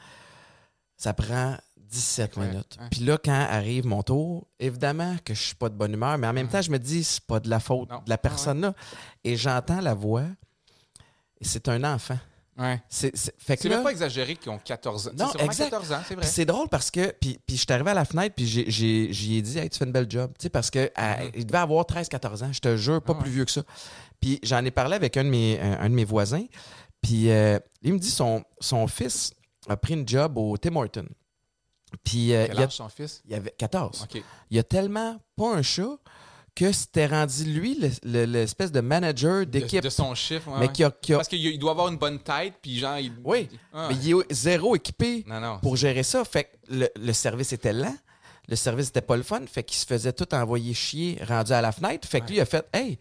Ça prend 17 Ouais, minutes. Puis là, quand arrive mon tour, évidemment que je suis pas de bonne humeur, mais en même temps, je me dis, c'est pas de la faute Non. de la personne là. Et j'entends la voix, et c'est un enfant. Ouais. C'est, c'est- fait que C'est là- même pas exagéré qu'ils ont 14 ans. Non, exact. 14 ans, c'est vrai. c'est drôle parce que, puis, puis je suis arrivé à la fenêtre, puis j'ai, j'ai, j'y ai dit, hey, tu fais une belle job. Tu sais, parce que euh, il devait avoir 13-14 ans, je te jure, pas Mm-hmm. Ah ouais. plus vieux que ça. Puis j'en ai parlé avec un de mes, un, un de mes voisins, puis euh, il me dit son, son fils a pris une job au Tim Hortons. Puis euh, Quel il, y a- son fils? il y avait 14. OK. Il y a tellement pas un chat que c'était rendu lui le- le- l'espèce de manager d'équipe. de son chiffre, ouais, mais qui a, qui a- Parce qu'il il doit avoir une bonne tête, puis genre... Il... Oui, Ah. mais il est zéro équipé Non, non. pour gérer ça. Fait que le, le service était lent. Le service était pas le fun. Fait qu'il se faisait tout envoyer chier rendu à la fenêtre. Fait que lui, il a fait Hey,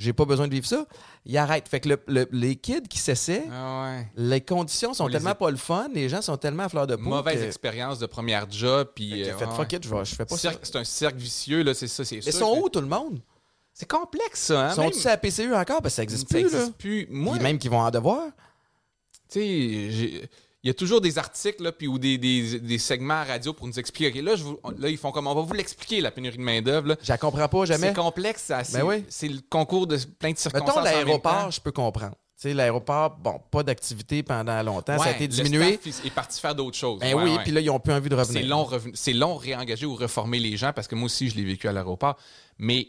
j'ai pas besoin de vivre ça. Il arrête. Fait que le- le- les kids qui s'essaient, Ah ouais. les conditions sont les tellement pas le fun. Les gens sont tellement à fleur de peau. Mauvaise que- expérience de première job, puis... Fait a euh, fait ouais, fuck it, je, fais pas ça. C'est un cercle vicieux, là, c'est ça, c'est Mais sûr sont que- où tout le monde? C'est complexe, ça, hein? Sont-ils même- à la PCU encore? Parce que ça existe ça plus, existe là. plus. Moi, Puis même qu'ils vont en devoir. tu sais, j'ai- il y a toujours des articles là, puis, ou des, des, des segments à radio pour nous expliquer. Là, je vous- là, ils font comme on va vous l'expliquer, la pénurie de main-d'œuvre. Je la comprends pas jamais. C'est complexe, ça. C'est Ben oui. c'est le concours de plein de circonstances. Mettons l'aéroport, je peux comprendre. L'aéroport, bon, pas d'activité pendant longtemps. ça a été le diminué. staff est- est parti faire d'autres choses. Ben Ouais, oui, puis là, ils ont plus envie de revenir. C'est long, c'est long réengager ou reformer les gens parce que moi aussi, je l'ai vécu à l'aéroport. Mais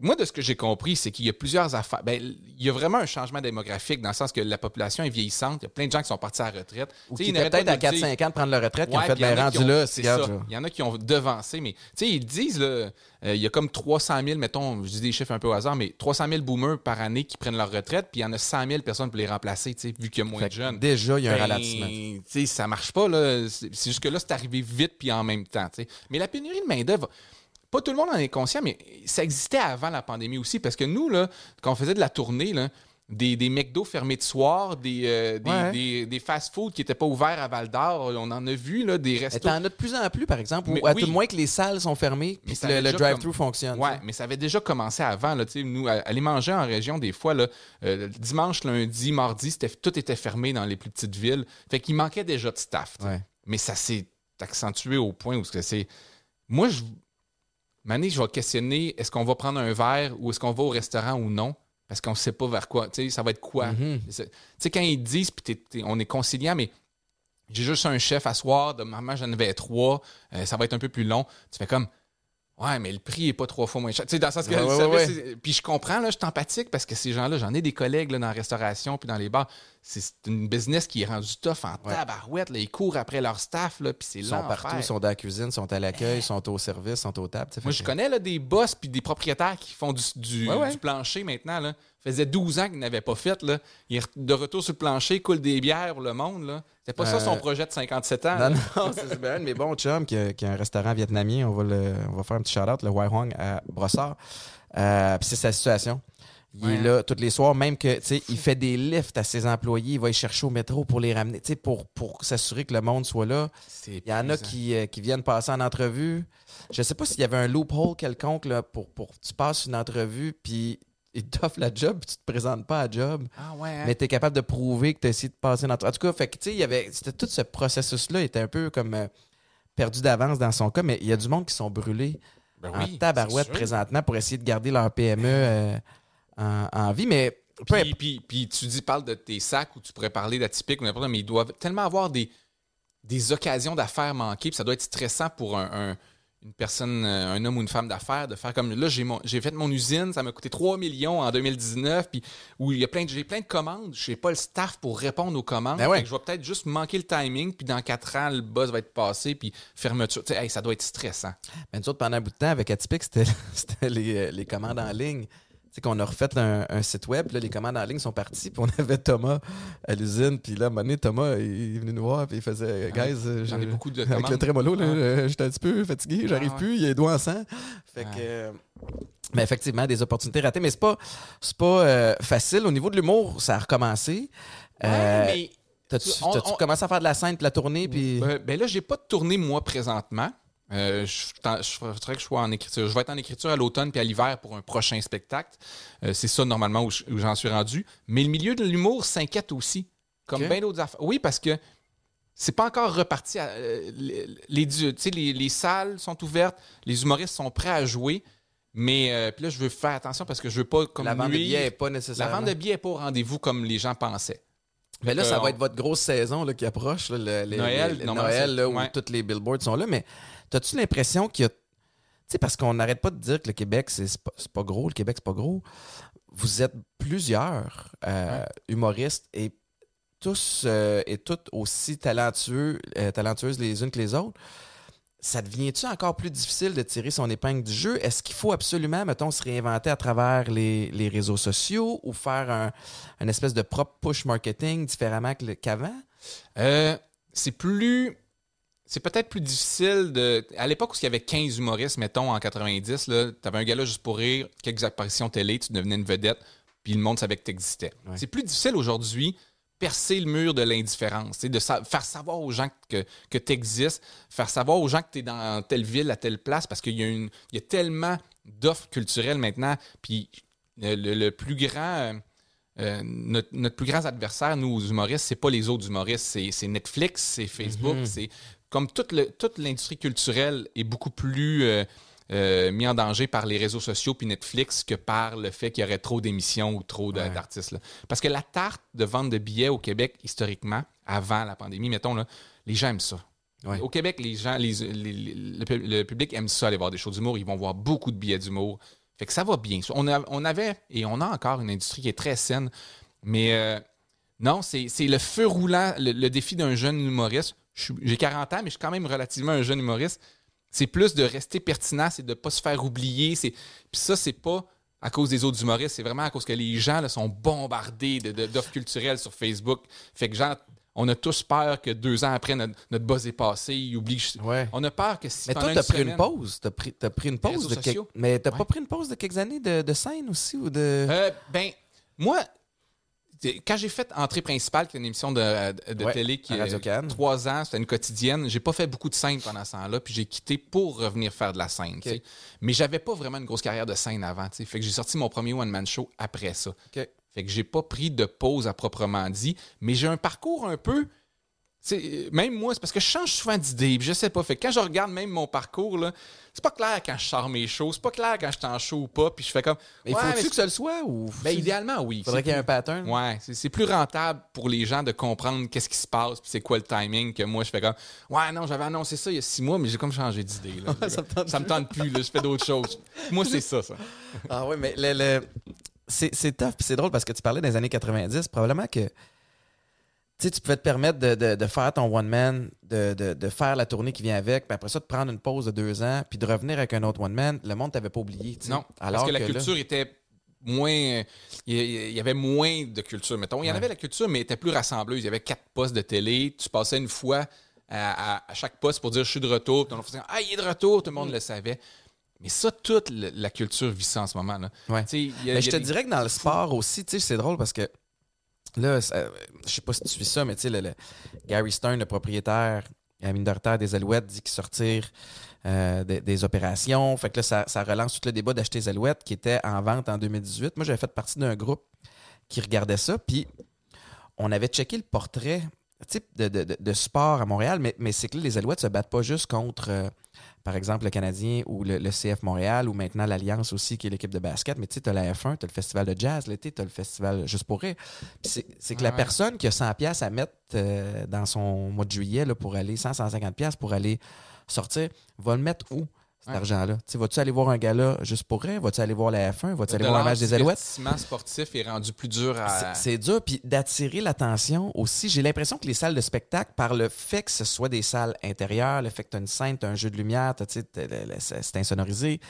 moi, de ce que j'ai compris, c'est qu'il y a plusieurs affaires. Ben, il y a vraiment un changement démographique dans le sens que la population est vieillissante. Il y a plein de gens qui sont partis à la retraite. Ou qui ils étaient peut-être à de le dire. 4-5 ans de prendre leur retraite, qui ont Ouais, fait, puis il y en a rendu là, c'est ça. Il y en a qui ont devancé, mais tu sais, ils disent, là, euh, il y a comme 300 000, mettons, je dis des chiffres un peu au hasard, mais 300 000 boomers par année qui prennent leur retraite, puis il y en a 100 000 personnes pour les remplacer, vu qu'il y a moins Fait de jeunes. Déjà, il y a un Ben, ralentissement. tu sais, ça marche pas, là. C'est juste que là, c'est arrivé vite puis en même temps. Mais la pénurie de main-d'œuvre, pas tout le monde en est conscient, mais ça existait avant la pandémie aussi. Parce que nous, là, quand on faisait de la tournée, là, des, des McDo fermés de soir, des, euh, des, Ouais. des- des fast-food qui n'étaient pas ouverts à Val d'Or, on en a vu, là, des restos. t'en as de plus en plus, par exemple, ou à oui. tout le moins que les salles sont fermées, puis le, le drive-thru comme- fonctionne. Ouais, mais ça avait déjà commencé avant. Là, nous, aller manger en région, des fois, là, euh, dimanche, lundi, mardi, tout était fermé dans les plus petites villes. Fait qu'il manquait déjà de staff. Ouais. Mais ça s'est accentué au point où c'est. Moi, je. Mané, je vais questionner est-ce qu'on va prendre un verre ou est-ce qu'on va au restaurant ou non? Parce qu'on ne sait pas vers quoi. Tu sais, ça va être quoi? Mhm. Tu sais, quand ils disent, puis on est conciliant, mais j'ai juste un chef à soir, de maman, j'en avais trois, euh, ça va être un peu plus long. Tu fais comme, ouais, mais le prix est pas trois fois moins cher. Tu sais, dans le sens que Ouais, le ouais, service, ouais. c'est- Puis je comprends, là, je suis empathique parce que ces gens-là, j'en ai des collègues là, dans la restauration puis dans les bars. C'est une business qui est rendue tough en Ouais. tabarouette. Là, ils courent après leur staff, là, puis c'est Ils sont partout, ils sont dans la cuisine, sont à l'accueil, sont au service, sont aux tables. Moi, je connais là, des boss puis des propriétaires qui font du, du, plancher maintenant. Là. Ça faisait 12 ans qu'ils n'avaient pas fait. Là. Il est de retour sur le plancher, coule des bières pour le monde. Là. C'était pas ça Euh, son projet de 57 ans. Non, non, c'est bien un de mes bons chums qui a, qui a un restaurant vietnamien. On va, le, on va faire un petit shout-out, le Wai Hoang à Brossard. Euh, Puis c'est sa situation. Il Ouais. est là tous les soirs, même que, tu sais, il fait des lifts à ses employés. Il va les chercher au métro pour les ramener, tu sais, pour, pour s'assurer que le monde soit là. Il y en a qui, euh, qui viennent passer en entrevue. Je sais pas s'il y avait un loophole quelconque là, pour, pour tu passes une entrevue, puis ils t'offrent la job, puis tu te présentes pas à job. Ah ouais, hein? Mais tu es capable de prouver que tu as essayé de passer dans. En tout cas, fait que, tu sais, il y avait. C'était tout ce processus-là était un peu comme euh, perdu d'avance dans son cas, mais il y a du monde qui sont brûlés Ben en oui, tabarouette présentement pour essayer de garder leur PME euh, en, en vie. Mais Puis, puis, puis tu dis, parle de tes sacs ou tu pourrais parler d'atypique ou n'importe quoi, mais ils doivent tellement avoir des, des occasions d'affaires manquées, puis ça doit être stressant pour un, un- une personne, euh, un homme ou une femme d'affaires, de faire comme là, j'ai mon- j'ai fait mon usine, ça m'a coûté 3 millions en 2019, puis où il y a plein de, j'ai plein de commandes, je n'ai pas le staff pour répondre aux commandes. Ben ouais. Je vais peut-être juste manquer le timing, puis dans 4 ans, le buzz va être passé, puis fermeture. Hey, ça doit être stressant. Mais nous autres, pendant un bout de temps, avec Atypique, c'était [LAUGHS] c'était les, euh, les commandes en ligne. Sais, qu'on a refait un, un site web, là, les commandes en ligne sont parties, puis on avait Thomas à l'usine, puis là, à un moment donné, Thomas, il est venu nous voir, puis il faisait, guys, euh, J'en ai beaucoup de avec le trémolo, là, Ouais. euh, j'étais un petit peu fatigué, j'arrive Ah ouais. plus, il y a les doigts en sang. Fait que. Euh, mais effectivement, des opportunités ratées, mais c'est pas, c'est pas euh, facile. Au niveau de l'humour, ça a recommencé. Euh, mais T'as-tu on- commencé à faire de la scène, puis la tournée, puis. Euh, ben là, j'ai pas de tournée, moi, présentement. Euh, je voudrais que je sois en écriture. Je vais être en écriture à l'automne puis à l'hiver pour un prochain spectacle. Euh, c'est ça, normalement, où je- où j'en suis rendu. Mais le milieu de l'humour s'inquiète aussi. Comme bien d'autres affaires. Oui, parce que c'est pas encore reparti. à- euh, les, les, salles sont ouvertes, les humoristes sont prêts à jouer. Mais puis là, je veux faire attention parce que je veux pas comme la vente de billets n'est pas La nécessairement. vente de billets n'est pas au rendez-vous comme les gens pensaient. Mais là, Euh, ça on- va être votre grosse saison là, qui approche, là, le, les- Noël, les- Noël là, où ouais. tous les billboards sont là. Mais as-tu l'impression qu'il y a. Tu sais, parce qu'on n'arrête pas de dire que le Québec, c'est pas, pas gros, le Québec, c'est pas gros. Vous êtes plusieurs euh, humoristes et tous euh, et toutes aussi talentueux, euh, talentueuses les unes que les autres. Ça devient-tu encore plus difficile de tirer son épingle du jeu? Est-ce qu'il faut absolument, mettons, se réinventer à travers les, les réseaux sociaux ou faire un, une espèce de propre push marketing différemment qu'avant? Euh, c'est plus. C'est peut-être plus difficile de. À l'époque où il y avait 15 humoristes, mettons, en 90, tu avais un gars là juste pour rire, quelques apparitions télé, tu devenais une vedette, puis le monde savait que tu existais. Ouais. C'est plus difficile aujourd'hui percer le mur de l'indifférence, de sa- faire savoir aux gens que, que tu existes, faire savoir aux gens que tu es dans telle ville, à telle place, parce qu'il y, a une- il y a tellement d'offres culturelles maintenant, puis le, le- plus grand. euh, euh, notre, notre plus grand adversaire, nous, aux humoristes, c'est pas les autres humoristes, c'est, c'est Netflix, c'est Facebook, Mhm. c'est comme toute, l'industrie culturelle est beaucoup plus euh, euh, mis en danger par les réseaux sociaux puis Netflix que par le fait qu'il y aurait trop d'émissions ou trop Ouais. d'artistes. là. Parce que la tarte de vente de billets au Québec, historiquement, avant la pandémie, mettons, là, les gens aiment ça. Ouais. Au Québec, les gens, les- les- les- le, pu- le public aime ça aller voir des shows d'humour. Ils vont voir beaucoup de billets d'humour. Fait que ça va bien. On, a- on avait et on a encore une industrie qui est très saine. Mais euh, non, c'est c'est le feu roulant, le, le défi d'un jeune humoriste. J'ai 40 ans, mais je suis quand même relativement un jeune humoriste. C'est plus de rester pertinent, c'est de ne pas se faire oublier. Puis ça, c'est pas à cause des autres humoristes, c'est vraiment à cause que les gens là, sont bombardés d'offres culturelles sur Facebook. Fait que genre, on a tous peur que deux ans après, notre, notre buzz est passé, ils oublient. Ouais. On a peur que si Mais toi, t'as pris une pause. T'as pris, t'as pris une pause de quelques... Mais t'as Ouais. pas pris une pause de quelques années de, de scène aussi ou de. Euh, ben, moi, quand j'ai fait Entrée principale, qui est une émission de, de Ouais, télé qui est trois ans, c'était une quotidienne, j'ai pas fait beaucoup de scènes pendant ce temps-là, puis j'ai quitté pour revenir faire de la scène. t'sais. Mais j'avais pas vraiment une grosse carrière de scène avant. t'sais. Fait que j'ai sorti mon premier one-man show après ça. OK. Fait que j'ai pas pris de pause à proprement dit, mais j'ai un parcours un peu. T'sais, même moi, c'est parce que je change souvent d'idée, je sais pas. Fait quand je regarde même mon parcours, c'est pas clair quand je sors mes shows, c'est pas clair quand je suis en show ou pas, puis je fais comme. Mais Ouais, faut-tu que le soit ou. ben, idéalement, oui. Faudrait qu'il y ait un pattern. Ouais, c'est plus rentable pour les gens de comprendre qu'est-ce qui se passe puis c'est quoi le timing que moi je fais comme ouais non j'avais annoncé ça il y a six mois mais j'ai comme changé d'idée. [LAUGHS] Ça me tente ça me tente plus là, je fais d'autres choses. Moi c'est ça ça. Ah oui, mais le, le- c'est, c'est tough, puis c'est drôle parce que tu parlais des années 90. Probablement que sais, tu pouvais te permettre de, de- de faire ton one-man, de, de- de faire la tournée qui vient avec, puis après ça, de prendre une pause de deux ans, puis de revenir avec un autre one-man. Le monde t'avait pas oublié. Non, Alors parce que la là- culture était moins il y- avait moins de culture mettons. Il y en Ouais. avait la culture mais elle était plus rassembleuse, il y avait quatre postes de télé, tu passais une fois à, à- à chaque poste pour dire je suis de retour, puis on faisait ah il est de retour, tout le Mm. monde le savait. Mais ça, toute la culture vit ça en ce moment. Là. Ouais. Y a- Mais je te des- dirais que dans le sport aussi, c'est drôle parce que là, ça- je sais pas si tu suis ça, mais tu sais, le, Gary Stern, le propriétaire euh, minoritaire des Alouettes, dit qu'il sortir euh, des, opérations. Fait que là, ça, ça relance tout le débat d'acheter les Alouettes qui était en vente en 2018. Moi, j'avais fait partie d'un groupe qui regardait ça, puis on avait checké le portrait sais, de, de- de- de sport à Montréal, mais, mais c'est que là, les Alouettes se battent pas juste contre, euh, par exemple, le Canadien ou le, le CF Montréal ou maintenant l'Alliance aussi, qui est l'équipe de basket. Mais tu sais, tu as la F1, tu as le festival de jazz l'été, tu as le festival Juste pour rire. C'est, que la Ouais. personne qui a 100$ piastres à mettre euh, dans son mois de juillet là, pour aller, 100-150$ piastres pour aller sortir, va le mettre où? Cet Ouais. argent-là. Vas-tu aller voir un gala juste pour rire? Vas-tu aller voir la F1? Vas-tu aller voir un match des Alouettes? Le sportif est rendu plus dur à. C'est dur, puis d'attirer l'attention aussi. J'ai l'impression que les salles de spectacle, par le fait que ce soit des salles intérieures, le fait que tu as une scène, tu as un jeu de lumière, c'est insonorisé,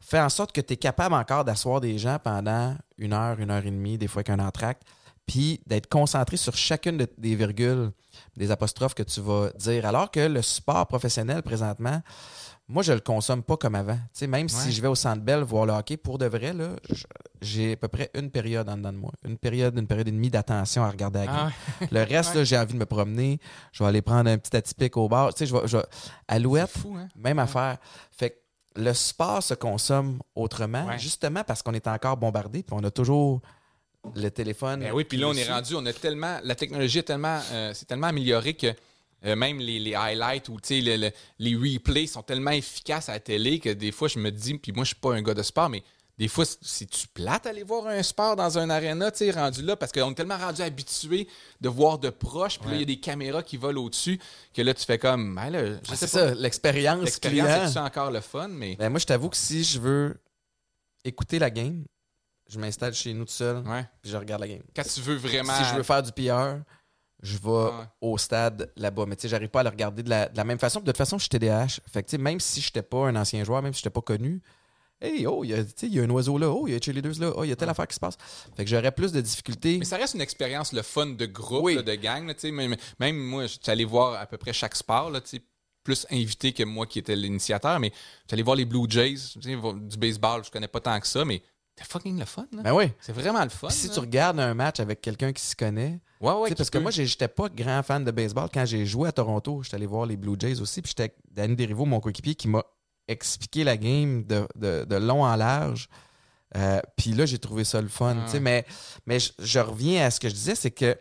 fait en sorte que tu es capable encore d'asseoir des gens pendant une heure, une heure et demie, des fois qu'un entracte, puis d'être concentré sur chacune de- des virgules, des apostrophes que tu vas dire. Alors que le sport professionnel, présentement, moi, je le consomme pas comme avant. Tu sais, même Ouais. si je vais au Centre Bell voir le hockey, pour de vrai, là, j'ai à peu près une période en dedans de moi. Une période, une période et demie d'attention à regarder la game. Ah, Le reste, [LAUGHS] là, j'ai envie de me promener. Je vais aller prendre un petit atypique au bar. Tu sais, je vais, je vais- Alouette, fou, hein? même affaire. Fait que le sport se consomme autrement, Ouais. justement parce qu'on est encore bombardé, puis on a toujours le téléphone. Ben oui, puis là, on est rendu, on a tellement, la technologie est tellement, euh, c'est tellement amélioré que euh, même les, les highlights ou le- le- les replays sont tellement efficaces à la télé que des fois, je me dis, puis moi, je suis pas un gars de sport, mais des fois, c'est-tu plate aller voir un sport dans un aréna, tu sais, rendu là, parce qu'on est tellement rendu habitué de voir de proche, puis là, il y a des caméras qui volent au-dessus, que là, tu fais comme, ben là, je Ah, sais c'est pas, ça, l'expérience l'expérience, c'est encore le fun, mais. Ben, moi, je t'avoue que si je veux écouter la game, je m'installe chez nous tout seul, Ouais. puis je regarde la game. Quand tu veux vraiment. Si je veux faire du PR, je vais Ouais. au stade là-bas. Mais tu sais, j'arrive pas à le regarder de la, de la même façon. Puis de toute façon, je suis TDAH. Fait que tu sais, même si je n'étais pas un ancien joueur, même si je n'étais pas connu, hey, oh, il y a, tu sais, il y a un oiseau là, oh, il y a cheerleaders là, oh, il y a telle affaire qui se passe. Fait que j'aurais plus de difficultés. Mais ça reste une expérience, le fun de groupe, Oui. là, de gang. là, même, même moi, je suis allé voir à peu près chaque sport, là, plus invité que moi qui étais l'initiateur, mais je allé voir les Blue Jays, du baseball, je connais pas tant que ça, mais c'est fucking le fun. là. Ben oui. C'est vraiment le fun. Si tu regardes un match avec quelqu'un qui s'y connaît, Ouais, ouais, parce que moi, j'étais pas grand fan de baseball. Quand j'ai joué à Toronto, j'étais allé voir les Blue Jays aussi. Puis j'étais avec Danny Derivo, mon coéquipier, qui m'a expliqué la game de, de- de long en large. Euh, puis là, j'ai trouvé ça le fun. Ah. Mais, mais je, je reviens à ce que je disais, c'est que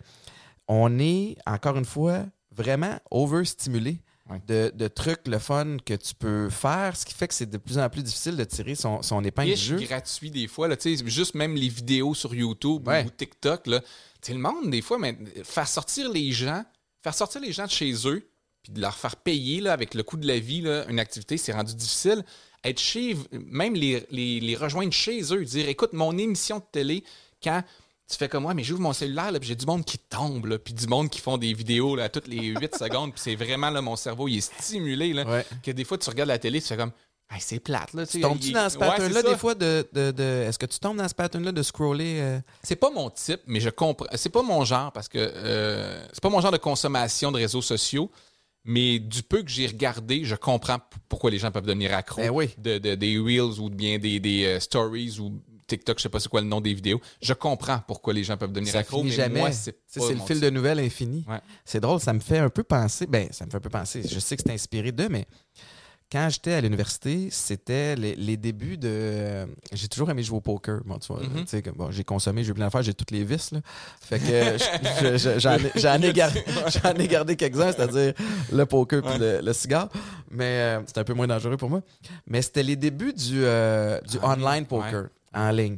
on est, encore une fois, vraiment overstimulé de, de trucs, le fun que tu peux faire, ce qui fait que c'est de plus en plus difficile de tirer son, son épingle du jeu. gratuit des fois, là, juste même les vidéos sur YouTube Ouais. ou TikTok, là, sais, le monde, des fois, mais, faire sortir les gens, faire sortir les gens de chez eux, puis de leur faire payer là, avec le coût de la vie, là, une activité, c'est rendu difficile. Être chez, même les, les, les rejoindre chez eux, dire écoute, mon émission de télé, quand tu fais comme moi, mais j'ouvre mon cellulaire, là, puis j'ai du monde qui tombe, là, puis du monde qui font des vidéos là, toutes les 8 [LAUGHS] secondes, puis c'est vraiment, là, mon cerveau, il est stimulé, là, Ouais. que des fois, tu regardes la télé, tu fais comme, Hey, c'est plate, là. tu Tombes-tu il- dans ce pattern-là des fois de, de- de- Est-ce que tu tombes dans ce pattern-là de scroller euh, C'est pas mon type, mais je comprends. C'est pas mon genre parce que euh, c'est pas mon genre de consommation de réseaux sociaux. Mais du peu que j'ai regardé, je comprends pourquoi les gens peuvent devenir accros Ben oui. de, de- des Reels ou bien des, des, euh, Stories ou TikTok, je sais pas c'est quoi le nom des vidéos. Je comprends pourquoi les gens peuvent devenir accros, mais jamais. moi, c'est c'est le fil type. de nouvelles infini. Ouais. C'est drôle, ça me fait un peu penser. Ben, ça me fait un peu penser. Je sais que c'est inspiré d'eux, mais quand j'étais à l'université, c'était les, les débuts de. euh, j'ai toujours aimé jouer au poker. Bon, tu vois, sais, comme, bon, j'ai consommé, j'ai plein d'affaires, j'ai toutes les vis. Là. Fait que [LAUGHS] je- je- j'en ai- gardé, j'en ai gardé quelques-uns, c'est-à-dire le poker puis le, le cigare. Mais euh, c'est un peu moins dangereux pour moi. Mais c'était les débuts du, euh, du ligne, online poker en ligne.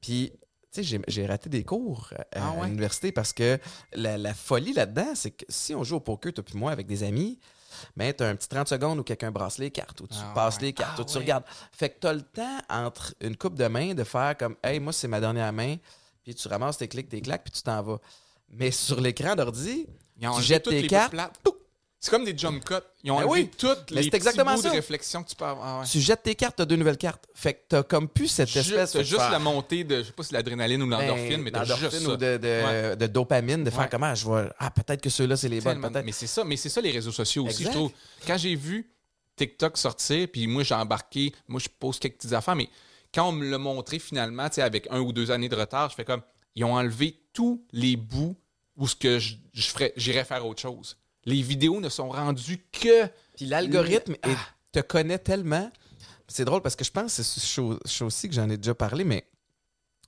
Puis, tu sais, j'ai- raté des cours à, Ah à ouais? l'université parce que la, la folie là-dedans, c'est que si on joue au poker, toi puis moi, avec des amis, ben, tu as un petit 30 secondes où quelqu'un brasse les cartes, où tu Ah passes ouais. les cartes, Ah où tu ouais. regardes. Fait que tu as le temps entre une coupe de main de faire comme Hey, moi, c'est ma dernière main, puis tu ramasses tes clics, tes claques, puis tu t'en vas. Mais sur l'écran d'ordi, tu jettes tes cartes. C'est comme des jump cuts. Ils ont Ben enlevé oui. toutes les petits bouts de réflexion que tu peux avoir. Ouais. tu jettes tes cartes, tu as deux nouvelles cartes. Fait que tu as comme plus cette Juste, espèce t'as de juste faire- la montée de, je sais pas si l'adrénaline ou l'endorphine, Ben, mais t'as juste ou ça. de, de, Ouais. de dopamine, de faire Ouais. comment je vois. Ah, peut-être que ceux-là, c'est les bonnes. Peut-être. Mais c'est ça, mais c'est ça les réseaux sociaux aussi, je trouve. Quand j'ai vu TikTok sortir, puis moi j'ai embarqué, moi je pose quelques petites affaires, mais quand on me l'a montré finalement, tu sais, avec un ou deux années de retard, je fais comme, ils ont enlevé tous les bouts où ce que je, je ferais, j'irais faire autre chose. Les vidéos ne sont rendues que Puis l'algorithme Ah. te connaît tellement. C'est drôle parce que je pense que c'est chose, aussi que j'en ai déjà parlé, mais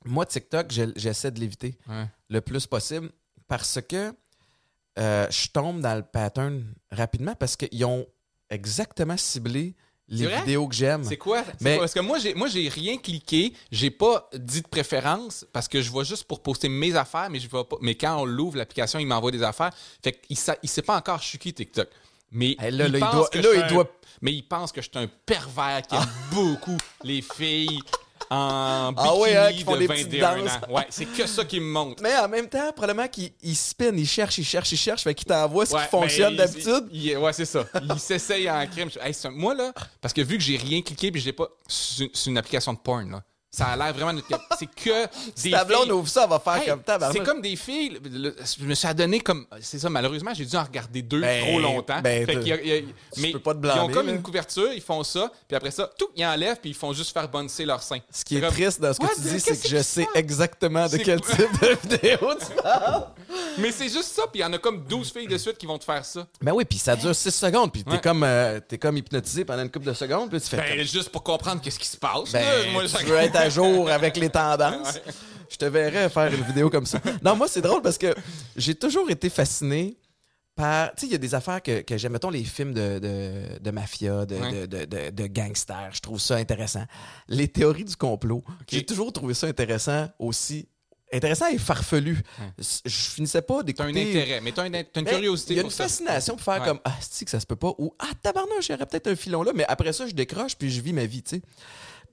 moi, TikTok, je- j'essaie de l'éviter Ouais. le plus possible parce que euh, je tombe dans le pattern rapidement parce qu'ils ont exactement ciblé les vidéos que j'aime. C'est quoi? C'est Mais- quoi? Parce que moi, j'ai, moi, j'ai rien cliqué. J'ai pas dit de préférence parce que je vois juste pour poster mes affaires, mais je vois pas. Mais quand on l'ouvre, l'application, il m'envoie des affaires. Fait qu'il sa- il sait pas encore je suis qui TikTok. Mais Hey, là, il là, il pense doit- que là, il un- doit- Mais il pense que je suis un pervers qui aime [LAUGHS] beaucoup les filles en bikini Ah ouais, hein, qui font de des petites 21 danses. ans. Ouais, c'est que ça qui me montre. Mais en même temps, probablement qu'il il spin, il cherche, il cherche, il cherche, fait qu'il t'envoie ce Ouais, qui fonctionne d'habitude. ouais, c'est ça. Il s'essaye en crime. Hey, un- moi, là, parce que vu que j'ai rien cliqué puis j'ai pas. C'est une application de porn, là. Ça a l'air vraiment. C'est que [LAUGHS] des. Ta blonde filles- ouvre ça, elle va faire Hey, comme tabarnak. c'est comme des filles. le- je me suis adonné comme. C'est ça, malheureusement, j'ai dû en regarder deux Ben, trop longtemps. ben, Fait qu'il y a- il y a- tu mais peux pas te ils ont comme là. une couverture, ils font ça, puis après ça, tout, ils enlèvent, puis ils font juste faire boncer leur sein. Ce qui est comme- triste dans ce que What tu dis, c'est que je sais exactement de quel type de vidéo tu [LAUGHS] parles. Mais c'est juste ça, puis il y en a comme 12 filles de suite qui vont te faire ça. Ben oui, puis ça dure 6 secondes, puis t'es Ouais. comme, euh, t'es comme hypnotisé pendant une couple de secondes, puis tu fais Ben, juste pour comprendre qu'est-ce qui se passe. Ben. Moi, à jour avec les tendances. Je te verrais faire une vidéo comme ça. Non, moi, c'est drôle parce que j'ai toujours été fasciné par. Tu sais, il y a des affaires que, que j'aime. Mettons les films de, de, de mafia, de, Ouais. de, de, gangsters. Je trouve ça intéressant. Les théories du complot, j'ai toujours trouvé ça intéressant aussi. Intéressant et farfelu. Je finissais pas T'as un d'écouter. intérêt, mais t'as une, une Ben, curiosité Il y a une ça. fascination pour faire Ouais. comme Ah, c'est que ça se peut pas? Ou Ah, tabarnak, j'aurais peut-être un filon là, mais après ça, je décroche puis je vis ma vie, tu sais.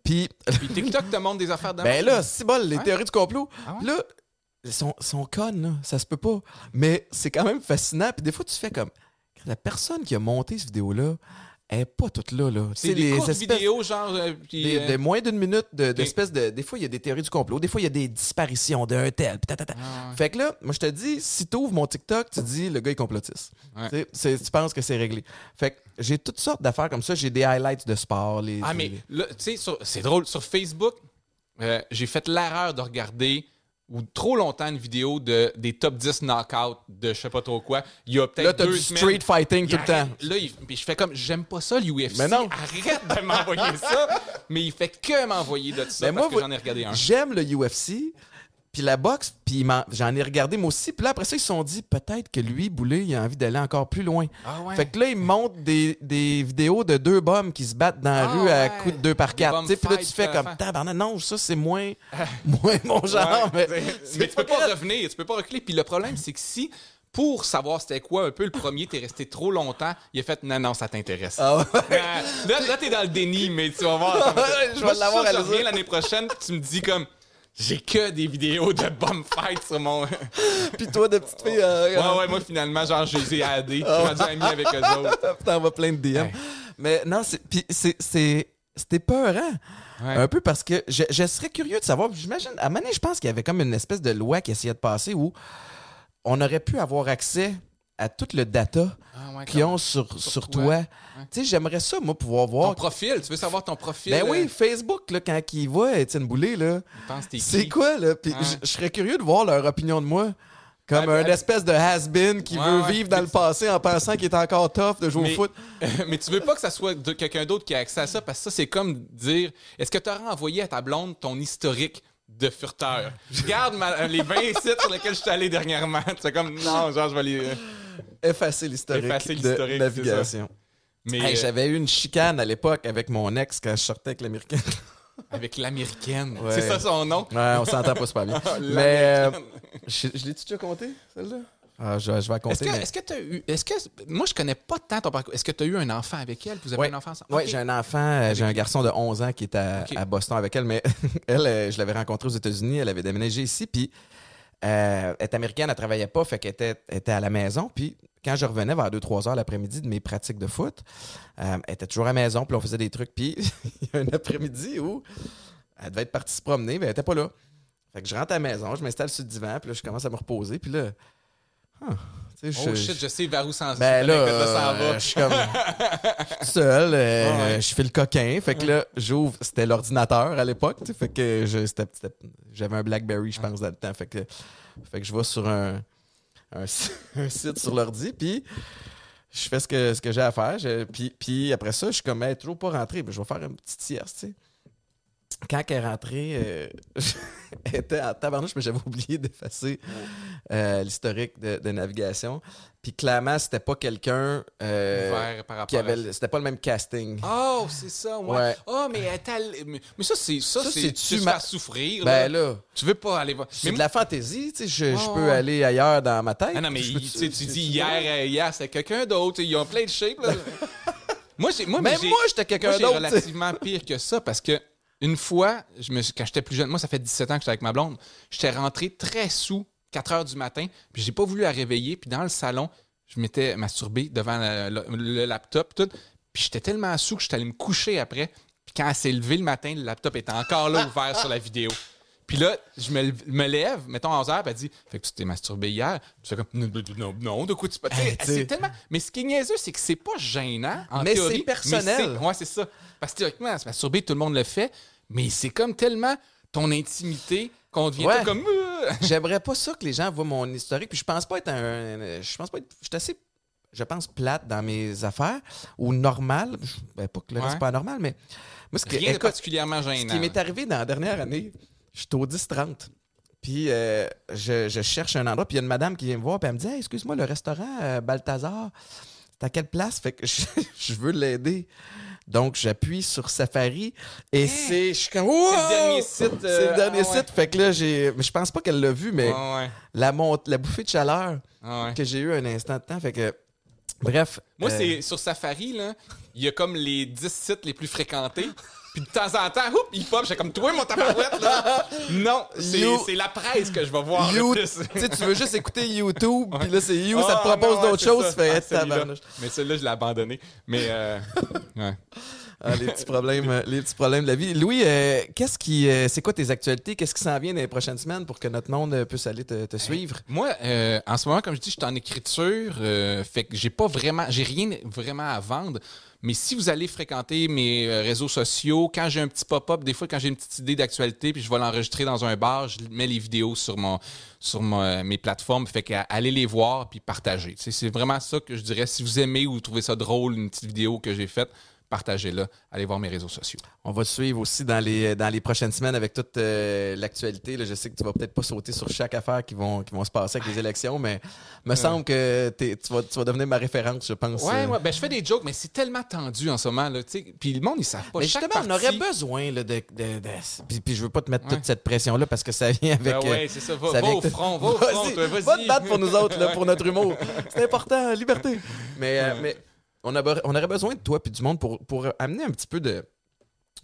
Puis, Puis TikTok te montre des affaires de ben là, c'est bon, les théories du complot. Ah ouais? Là, ils sont, sont connes, là. Ça se peut pas. Mais c'est quand même fascinant. Puis des fois, tu fais comme La personne qui a monté cette vidéo-là, elle est pas toute là, C'est des courtes espèces- vidéos, genre. euh, puis, des, euh, de moins d'une minute de- d'espèces de, Des fois, il y a des théories du complot. Des fois, il y a des disparitions d'un tel. Ah ouais. Fait que là, moi, je te dis, si tu ouvres mon TikTok, tu dis le gars est complotiste. Ouais. Tu sais, c'est- Tu penses que c'est réglé. Fait que j'ai toutes sortes d'affaires comme ça. J'ai des highlights de sport. Les, Ah, mais là, tu sais, c'est drôle. Sur Facebook, euh, j'ai fait l'erreur de regarder ou trop longtemps une vidéo de, des top 10 knockouts de je sais pas trop quoi. Il y a Là, peut-être t'as deux du semaines. street fighting tout le temps. Là, il- puis je fais comme, j'aime pas ça l'UFC. Mais non. Arrête de m'envoyer ça. [LAUGHS] Mais il fait que m'envoyer de ça Mais parce moi, que j'en ai regardé un. J'aime le UFC, puis la boxe, puis j'en ai regardé moi aussi. Puis là, après ça, ils se sont dit peut-être que lui, Boulet, il a envie d'aller encore plus loin. Ah ouais. Fait que là, ils montrent des, des vidéos de deux bombes qui se battent dans la Ah rue à coups de deux par quatre. Puis là, tu fais euh, comme tabarnak. Non, ça, c'est moins, [LAUGHS] moins mon genre. Ouais, mais tu peux pas revenir, tu peux pas reculer. Puis le problème, c'est que si, pour savoir c'était quoi un peu le premier, t'es resté trop longtemps, il a fait non, non, ça t'intéresse. Ah ouais. Là, là t'es dans le déni, mais tu vas voir. [LAUGHS] Je vais l'avoir à l'année prochaine, tu me dis comme. J'ai que des vidéos de bomb fight sur mon. ouais, [LAUGHS] Puis toi, de petite fille, euh, ouais, moi finalement, genre, je les ai AD. Je suis ami avec eux autres. [LAUGHS] T'envoies plein de DM. Ouais. Mais non, c'est, c'était peurant. Ouais. Un peu parce que je, je serais curieux de savoir. J'imagine, à donné, je pense qu'il y avait comme une espèce de loi qui essayait de passer où on aurait pu avoir accès à tout le data Ah, ouais, qu'ils ont sur, sur sur toi. toi. Ouais. Tu sais, j'aimerais ça, moi, pouvoir Ton voir. profil, tu veux savoir ton profil? Ben euh, oui, Facebook, là, quand ils voient Étienne Boulay, là, c'est quoi, là? Puis Ouais. je- je serais curieux de voir leur opinion de moi. Comme Ouais, un ben, espèce de has-been qui Ouais, veut ouais. vivre dans le passé en pensant qu'il est encore tough de jouer Mais- au foot. [LAUGHS] mais tu veux pas que ça soit de quelqu'un d'autre qui a accès à ça parce que ça, c'est comme dire est-ce que tu aurais envoyé à ta blonde ton historique de furteur? [LAUGHS] Regarde ma- les 20 sites sur lesquels je suis allé dernièrement. C'est comme non, genre, je vais les. [LAUGHS] Effacer l'historique de navigation. Mais Hey, euh, J'avais eu une chicane à l'époque avec mon ex quand je sortais avec l'américaine. [LAUGHS] avec l'américaine. Ouais. C'est ça son nom? Ouais, on s'entend pas super bien. Ah, [LAUGHS] mais euh, je, je l'ai-tu déjà compté, celle-là? Ah, je, je vais compter. que, mais- est-ce que tu as eu. Est-ce que. Moi, je connais pas tant ton parcours. Est-ce que tu as eu un enfant avec elle? Vous avez Ouais. un enfant ensemble? Oui, j'ai un enfant, euh, j'ai un garçon de 11 ans qui est à, à Boston avec elle, mais elle, je l'avais rencontrée aux États-Unis, elle avait déménagé ici, puis euh, elle est américaine, elle travaillait pas, fait qu'elle était, était à la maison, puis quand je revenais vers 2-3 heures l'après-midi de mes pratiques de foot, euh, elle était toujours à la maison, puis on faisait des trucs, puis [LAUGHS] il y a un après-midi où elle devait être partie se promener, mais elle était pas là. Fait que je rentre à la maison, je m'installe sur le divan, puis là, je commence à me reposer, puis là... sais, Oh je- shit, je sais vers où s'en ben là, va. euh, je suis comme. Je suis seul, euh, [LAUGHS] Ah ouais. je fais le coquin. Fait que là, j'ouvre. C'était l'ordinateur à l'époque. Fait que j'avais un Blackberry, je pense, dans le temps. Fait que, fait que je vais sur un, un, si- [LAUGHS] un site sur l'ordi, puis je fais ce que, ce que j'ai à faire. Je- puis, puis après ça, je suis comme, hey, toujours pas rentré. Ben, je vais faire une petite sieste, tu sais. Quand elle est rentrée, euh, [LAUGHS] elle était en tabarnouche, mais j'avais oublié d'effacer euh, l'historique de, de navigation. Puis clairement, c'était pas quelqu'un euh, qui avait. à- C'était pas le même casting. Oh, c'est ça, ouais. Ouais. Oh, mais elle mais, mais ça, c'est ça, Ça, c'est tu ma- souffrir. ben là. là, Tu veux pas aller voir. c'est Mais de la fantaisie, tu sais. Je, je peux ouais. aller ailleurs dans ma tête. Ah non, mais il- tu, c'est- dis c'est- hier, hier c'était quelqu'un d'autre. Ils ont plein de shapes. Là. [LAUGHS] moi, j'ai, moi, Même moi, j'étais quelqu'un d'autre. relativement pire que ça parce que Une fois, je me, quand j'étais plus jeune, moi, ça fait 17 ans que j'étais avec ma blonde, j'étais rentré très sous, 4 heures du matin, puis j'ai pas voulu la réveiller, puis dans le salon, je m'étais masturbé devant le laptop, tout, puis j'étais tellement sous que j'étais allé me coucher après, puis quand elle s'est levée le matin, le laptop était encore là ouvert sur la vidéo. Puis là, je me, me lève, mettons à 11 heures, puis elle dit Fait que tu t'es masturbé hier. Je fais comme Non, non, de quoi tu peux. Hey, tu c'est tellement. Mais ce qui est niaiseux, c'est que c'est pas gênant. En Mais c'est personnel. mais c'est- ouais, c'est ça. Parce que théoriquement, se masturber, tout le monde le fait. Mais c'est comme tellement ton intimité qu'on devient Ouais. tout comme. euh, [LAUGHS] J'aimerais pas ça que les gens voient mon historique. Puis je pense pas être un. Je pense pas être. Je suis assez. Je pense plate dans mes affaires ou normal. Ben, pas que le reste Ouais. pas normal, mais. Moi, ce que, Rien de particulièrement ce gênant. qui m'est arrivé dans la dernière année, j'étais au 10-30. Puis euh, je, je cherche un endroit, puis il y a une madame qui vient me voir, puis elle me dit Hey, Excuse-moi, le restaurant euh, Balthazar, c'est à quelle place? Fait que je, [LAUGHS] je veux l'aider. Donc, j'appuie sur Safari et c'est. Je suis comme. C'est le dernier site. C'est euh, le dernier ah ouais. site. Fait que là, j'ai. Je pense pas qu'elle l'a vu, mais ouais. la, mont... la bouffée de chaleur Ah ouais. que j'ai eu un instant de temps. Fait que. Bref. Moi, euh, c'est sur Safari, là, il y a comme les 10 sites les plus fréquentés. Puis de temps en temps, oups, il pop, j'ai comme toi, mon tabarouette, là. [LAUGHS] Non, c'est You- c'est la presse que je vais voir. le You- plus. tu sais, tu veux juste écouter YouTube, puis là, c'est You, ça te Ah, propose non, ouais, d'autres c'est choses, ça. tu fais Ah, celui-là. tabarnouche. Mais celui-là, je l'ai abandonné. Mais, euh, ouais. Ah, les petits problèmes, euh, les petits problèmes de la vie. Louis, euh, qu'est-ce qui, euh, c'est quoi tes actualités? Qu'est-ce qui s'en vient dans les prochaines semaines pour que notre monde euh, puisse aller te, te suivre? Moi, euh, en ce moment, comme je dis, je suis en écriture, euh, fait que j'ai pas vraiment, j'ai rien vraiment à vendre. Mais si vous allez fréquenter mes euh, réseaux sociaux, quand j'ai un petit pop-up, des fois quand j'ai une petite idée d'actualité, puis je vais l'enregistrer dans un bar, je mets les vidéos sur mon, sur mon- mes plateformes, fait que allez les voir puis sais, C'est vraiment ça que je dirais. Si vous aimez ou trouvez ça drôle, une petite vidéo que j'ai faite, partagez-la. Allez voir mes réseaux sociaux. On va te suivre aussi dans les, dans les prochaines semaines avec toute euh, l'actualité. Je sais que tu vas peut-être pas sauter sur chaque affaire qui vont, qui vont se passer avec les élections, mais me semble que tu, vas, tu vas devenir ma référence, je pense. Ouais, euh. ouais, ben je fais des jokes, mais c'est tellement tendu en ce moment, là, tu sais. Puis le monde, ils savent pas. Mais justement, on aurait besoin là, de, de, de- Puis, puis je veux pas te mettre Ouais. toute cette pression-là parce que ça vient avec. Ben euh, ouais, c'est ça. Va, ça va au front, va au front, Vas-y. Va te battre pour nous autres, là, pour notre humour. C'est important, liberté. Mais, euh, mais on, a, on aurait besoin de toi puis du monde pour, pour amener un petit peu de,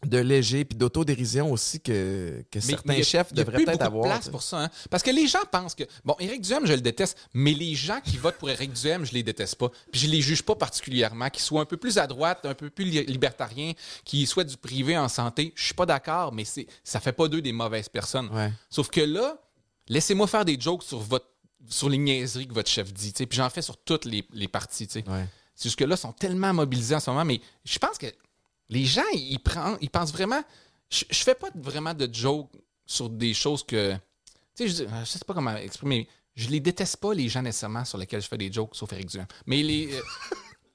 de léger puis d'autodérision aussi que, certains il y a- chefs il y a devraient peut-être de avoir. place pour ça. hein. Parce que les gens pensent que. Bon, Éric Duhem, je le déteste, mais les gens qui votent pour Éric Duhem, je les déteste pas. Puis je les juge pas particulièrement. Qu'ils soient un peu plus à droite, un peu plus li- libertariens, qui soient du privé en santé, je suis pas d'accord, mais c'est ça fait pas d'eux des mauvaises personnes. Ouais. Sauf que là, laissez-moi faire des jokes sur votre sur les niaiseries que votre chef dit. Puis j'en fais sur toutes les, les parties. tu sais. Ouais. C'est juste que là, ils sont tellement mobilisés en ce moment, mais je pense que les gens, ils, prennent, ils pensent vraiment. Je, je fais pas vraiment de jokes sur des choses que. Tu sais, je, je sais pas comment exprimer. Je les déteste pas, les gens nécessairement sur lesquels je fais des jokes, sauf Eric Duhem. Mais les. euh,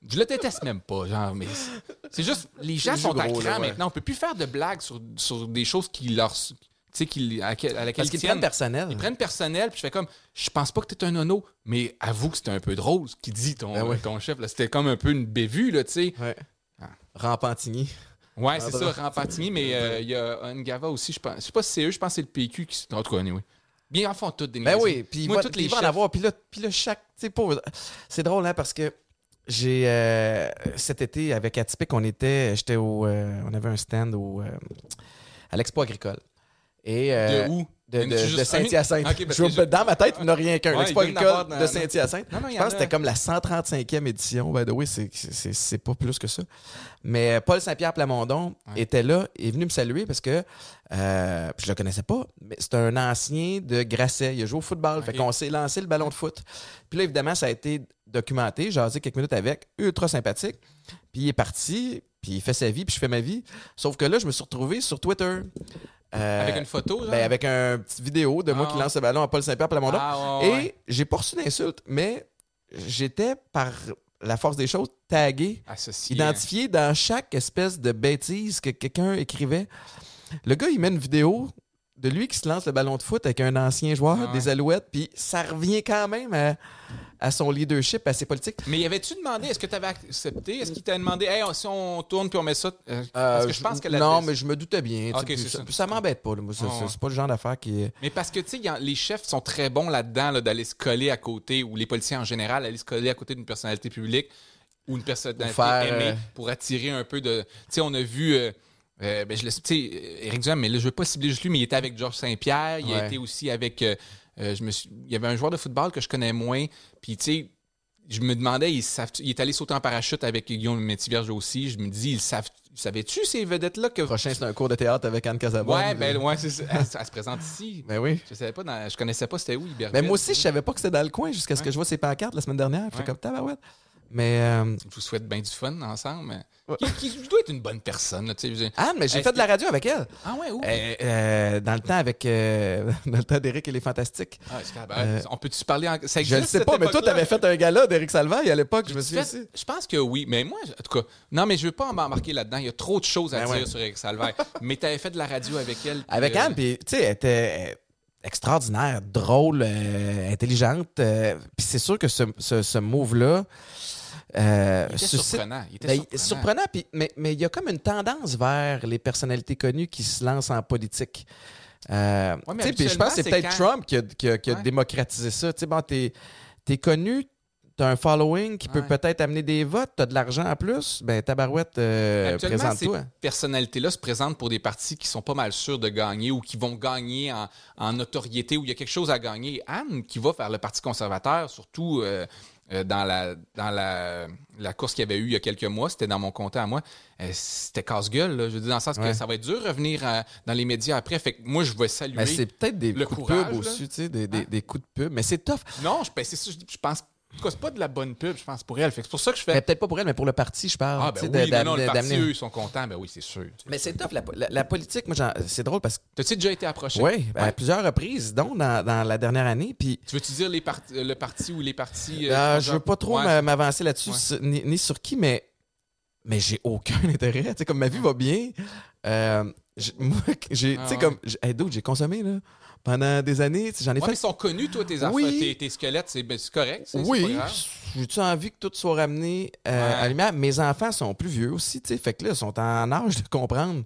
je le déteste même pas, genre, mais c'est- juste. Les gens sont à cran ouais. maintenant. On peut plus faire de blagues sur, sur des choses qui leur. Tu sais, à, laquelle- à laquelle Parce qu'ils prennent personnel. Ils prennent personnel, puis je fais comme, je pense pas que t'es un nono, mais avoue que c'était un peu drôle ce qu'il dit, ton, Ben ouais. ton chef. C'était comme un peu une bévue, là, tu sais. Ouais. Ah. Rampantigny. Ouais, c'est ça. Rampatini, mais euh, il y a Ngava aussi, je pense. Je sais pas si c'est eux, je pense que c'est le PQ qui. En tout cas, oui. Bien, en font toutes des Ben oui, puis Moi, va, toutes les va en chefs- avoir. Puis là, puis là, chaque. tu sais, pauvre- C'est drôle, hein, parce que j'ai. euh, cet été, avec Atypique, on était. J'étais au. euh, on avait un stand au, à l'Expo agricole. Et, euh, De où? De? Saint-Hyacinthe. Je je- Dans ma tête, il n'y en a rien qu'un. Ouais, L'Expo agricole de Saint-Hyacinthe. Je en pense que a. c'était comme la 135e édition. By the way, c'est- pas plus que ça. Mais euh, Paul Saint-Pierre Plamondon Ouais. était là et est venu me saluer parce que euh, je le connaissais pas, mais c'est un ancien de Grasset. Il a joué au football. Fait Ok. qu'on s'est lancé le ballon de foot. Puis là, évidemment, ça a été documenté. J'ai jasé quelques minutes avec. Ultra sympathique. Puis il est parti. Puis il fait sa vie. Puis je fais ma vie. Sauf que là, je me suis retrouvé sur Twitter. Euh, Avec une photo, ben, avec un petit vidéo de moi Ah. qui lance le ballon à Paul Saint-Pierre Plamondon. Ah, ouais, ouais. Et j'ai pas reçu d'insultes, mais j'étais, par la force des choses, tagué, Associé. identifié dans chaque espèce de bêtise que quelqu'un écrivait. Le gars, il met une vidéo de lui qui se lance le ballon de foot avec un ancien joueur ouais. des Alouettes, puis ça revient quand même à, à son leadership, à ses politiques. Mais y avait-tu demandé, est-ce que tu avais accepté? Est-ce qu'il t'a demandé, hey, on- si on tourne puis on met ça? euh, parce que je pense que la Non, mais je me doutais bien. puis ça, ça. m'embête pas. ouais. c'est pas le genre d'affaire qui est... Mais parce que, tu sais, les chefs sont très bons là-dedans, là, d'aller se coller à côté, ou les policiers en général, aller se coller à côté d'une personnalité publique ou une personnalité faire, aimée euh, pour attirer un peu de. Tu sais, on a vu. euh, Euh, ben, je le sais, Éric Duhem, mais là, je veux pas cibler juste lui, mais il était avec Georges Saint-Pierre, il a Ouais. été aussi avec. euh, euh, je me suis, il y avait un joueur de football que je connais moins, puis tu sais, je me demandais, il, savent- il est allé sauter en parachute avec Guillaume Métivierge aussi. Je me dis, ils savent, savais-tu ces vedettes-là que. Prochain, c'est un cours de théâtre avec Anne Casabonne. Ouais, ben, ouais, c'est ça. Elle, elle se présente ici. [LAUGHS] Ben oui. Je savais pas, dans- je connaissais pas c'était où, Iberville. Mais moi aussi, je savais pas que c'était dans le coin jusqu'à ce que je vois ses pancartes la semaine dernière. Je Ouais. comme tabarouette. Mais euh, Je vous souhaite bien du fun ensemble. mais- Qui, qui doit être une bonne personne, là, tu. Anne, mais j'ai Est-ce fait de la que- radio avec elle. Ah ouais, où? Euh, euh, dans le temps avec euh, [LAUGHS] dans le temps d'Éric et les Fantastiques. Ah, ben, Euh, on peut-tu parler en. Ça Je existe, sais pas, mais toi, époque-là? t'avais fait un gala d'Éric Salvaille à l'époque, je me Tu souviens aussi. Je pense que oui, mais moi, en tout cas, non, mais je veux pas m'embarquer là-dedans. Il y a trop de choses à Ben dire ouais. sur Eric Salvaire. [LAUGHS] mais tu avais fait de la radio avec elle. Avec euh, Anne, puis tu sais, elle était euh, extraordinaire, drôle, euh, intelligente. euh, puis c'est sûr que ce, ce, ce move-là. Euh, Il était surprenant. Il était Ben, surprenant. mais mais il y a comme une tendance vers les personnalités connues qui se lancent en politique. Euh, Ouais, tu je pense que c'est peut-être quand- Trump qui a, qui a- qui a Ouais. démocratisé ça. Tu sais, bon, t'es es connu, t'as un following qui peut peut-être amener des votes, t'as de l'argent en plus, ben tabarouette, euh, présente-toi. ces personnalités-là se présentent pour des partis qui sont pas mal sûrs de gagner ou qui vont gagner en, en notoriété ou il y a quelque chose à gagner. Anne, qui va faire le Parti conservateur, surtout euh, euh, dans, la, dans la, la course qu'il y avait eu il y a quelques mois, c'était dans mon comté à moi, euh, c'était casse-gueule. là. Je veux dire, dans le sens Ouais. que ça va être dur de revenir euh, dans les médias après. Fait que moi, je vais saluer. Ben, c'est peut-être des le coups courage, de pub là. aussi, tu sais, des, des- Hein? des coups de pub. Mais c'est tough. Non, je, ben, c'est ça, je, je pense. En tout cas, c'est pas de la bonne pub, je pense, pour elle. Fait que c'est pour ça que je fais. Mais peut-être pas pour elle, mais pour le parti, je parle. ah, ben oui, mais non, le parti, eux, ils sont contents. Ben oui, c'est sûr. Mais c'est tough, la, la- la politique. Moi, j'en- c'est drôle parce que, T'as-tu déjà été approché? oui, à plusieurs reprises, dont dans, dans la dernière année. Puis, Tu veux-tu dire les part- le parti ou les partis? euh, euh, je veux pas trop Ouais. m'a- m'avancer là-dessus, Ouais. sur- ni, ni sur qui, mais, mais j'ai aucun [LAUGHS] intérêt. Tu sais, comme ma vie va bien. euh, j'ai- moi, j'ai, tu Ah sais, ouais. comme, j'ai- hey, dude, j'ai consommé, là, pendant des années. J'en ai Ouais, mais fait. ils sont connus, toi, tes Oui. tes, tes squelettes, c'est ben, correct. Oui, j'ai-tu envie que tout soit ramené euh, Ouais. à? Mes enfants sont plus vieux aussi, tu sais, fait que là, ils sont en âge de comprendre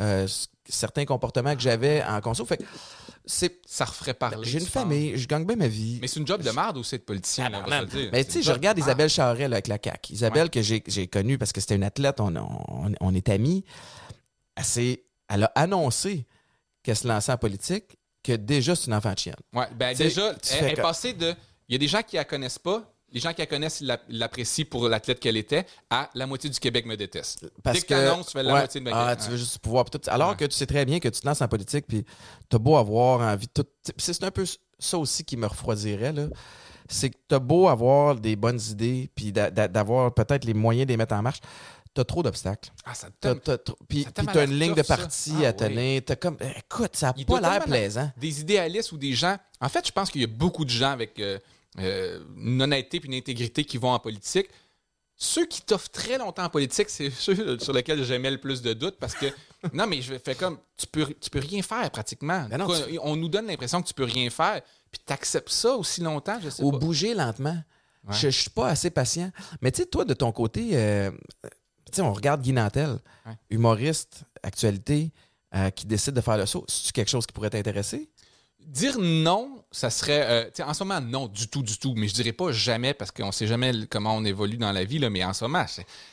euh, certains comportements que j'avais en conso. Fait que c'est, Ça referait parler. j'ai une famille, je gagne bien ma vie. Mais c'est une job de merde aussi, de politicien, là, on va se le dire. Mais C'est tu sais, je regarde de Isabelle Charret là, avec la CAQ. Isabelle, que j'ai, connue parce que c'était une athlète, on, on, on est amis. Elle a annoncé qu'elle se lançait en politique, que déjà c'est une enfant de chienne. Ouais, ben déjà, elle, est passée de. Il y a des gens qui la connaissent pas. Les gens qui la connaissent l'apprécient pour l'athlète qu'elle était, à la moitié du Québec me déteste. Parce Dès que que tu fais la ouais, moitié de ma ah, tu veux juste pouvoir. Alors Ouais. que tu sais très bien que tu te lances en politique, puis t'as beau avoir envie de tout. C'est un peu ça aussi qui me refroidirait, là. C'est que t'as beau avoir des bonnes idées, puis d'a- d'a- d'avoir peut-être les moyens de les mettre en marche, t'as trop d'obstacles. Ah, ça te T'as- Puis t'as une ligne de parti Ah, à tenir. T'as comme. Écoute, ça n'a pas l'air plaisant. des idéalistes ou des gens. En fait, je pense qu'il y a beaucoup de gens avec euh, euh, une honnêteté et une intégrité qui vont en politique. Ceux qui t'offrent très longtemps en politique, c'est [LAUGHS] ceux sur lesquels j'aimais le plus de doutes parce que [LAUGHS] non, mais je fais comme tu peux tu peux rien faire pratiquement. Ben non, Quoi, tu- On nous donne l'impression que tu peux rien faire, puis tu acceptes ça aussi longtemps, je sais Ou pas. bouger lentement. Ouais. Je, je suis pas assez patient. Mais tu sais, toi, de ton côté, euh, sais, on regarde Guy Nantel, Ouais. humoriste, actualité, euh, qui décide de faire le saut. C'est quelque chose qui pourrait t'intéresser? Dire non, ça serait. euh, en ce moment, non, du tout, du tout. Mais je dirais pas jamais parce qu'on sait jamais comment on évolue dans la vie, là, mais en ce moment,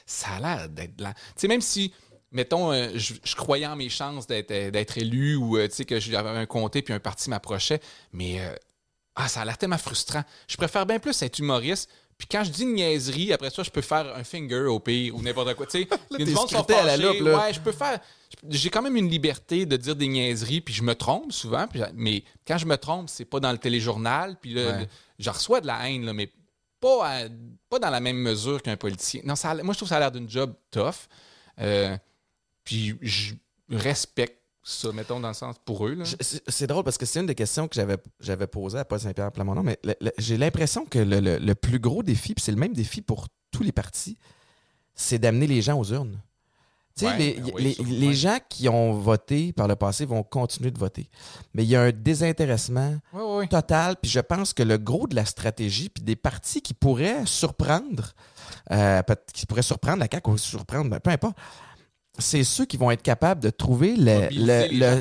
ça a l'air d'être là. Tu sais, même si, mettons, euh, je, je croyais en mes chances d'être élu ou euh, que j'avais un comté puis un parti m'approchait, mais euh, ah, ça a l'air tellement frustrant. Je préfère bien plus être humoriste. Puis quand je dis une niaiserie, après ça, je peux faire un finger au pire ou n'importe quoi. Tu sais, [LAUGHS] monde qui sont à la fâchés. loupe, là. Ouais, je peux faire. J'ai quand même une liberté de dire des niaiseries, puis je me trompe souvent. puis- mais quand je me trompe, c'est pas dans le téléjournal. Puis là, Ouais. je reçois de la haine, là, mais pas, à- pas dans la même mesure qu'un politicien. Non, ça a- moi, je trouve que ça a l'air d'une job tough. Euh, puis je respecte ça, mettons, dans le sens pour eux. C'est drôle parce que c'est une des questions que j'avais posées à Paul Saint-Pierre Plamondon, mais j'ai l'impression que le, le- le plus gros défi, puis c'est le même défi pour tous les partis, c'est d'amener les gens aux urnes. Tu sais, Ouais, les, ben oui, les- les ouais. gens qui ont voté par le passé vont continuer de voter. Mais il y a un désintéressement total. Puis je pense que le gros de la stratégie, puis des partis qui pourraient surprendre, euh, qui pourraient surprendre la CAQ ou surprendre, ben, peu importe, c'est ceux qui vont être capables de trouver Ben oui.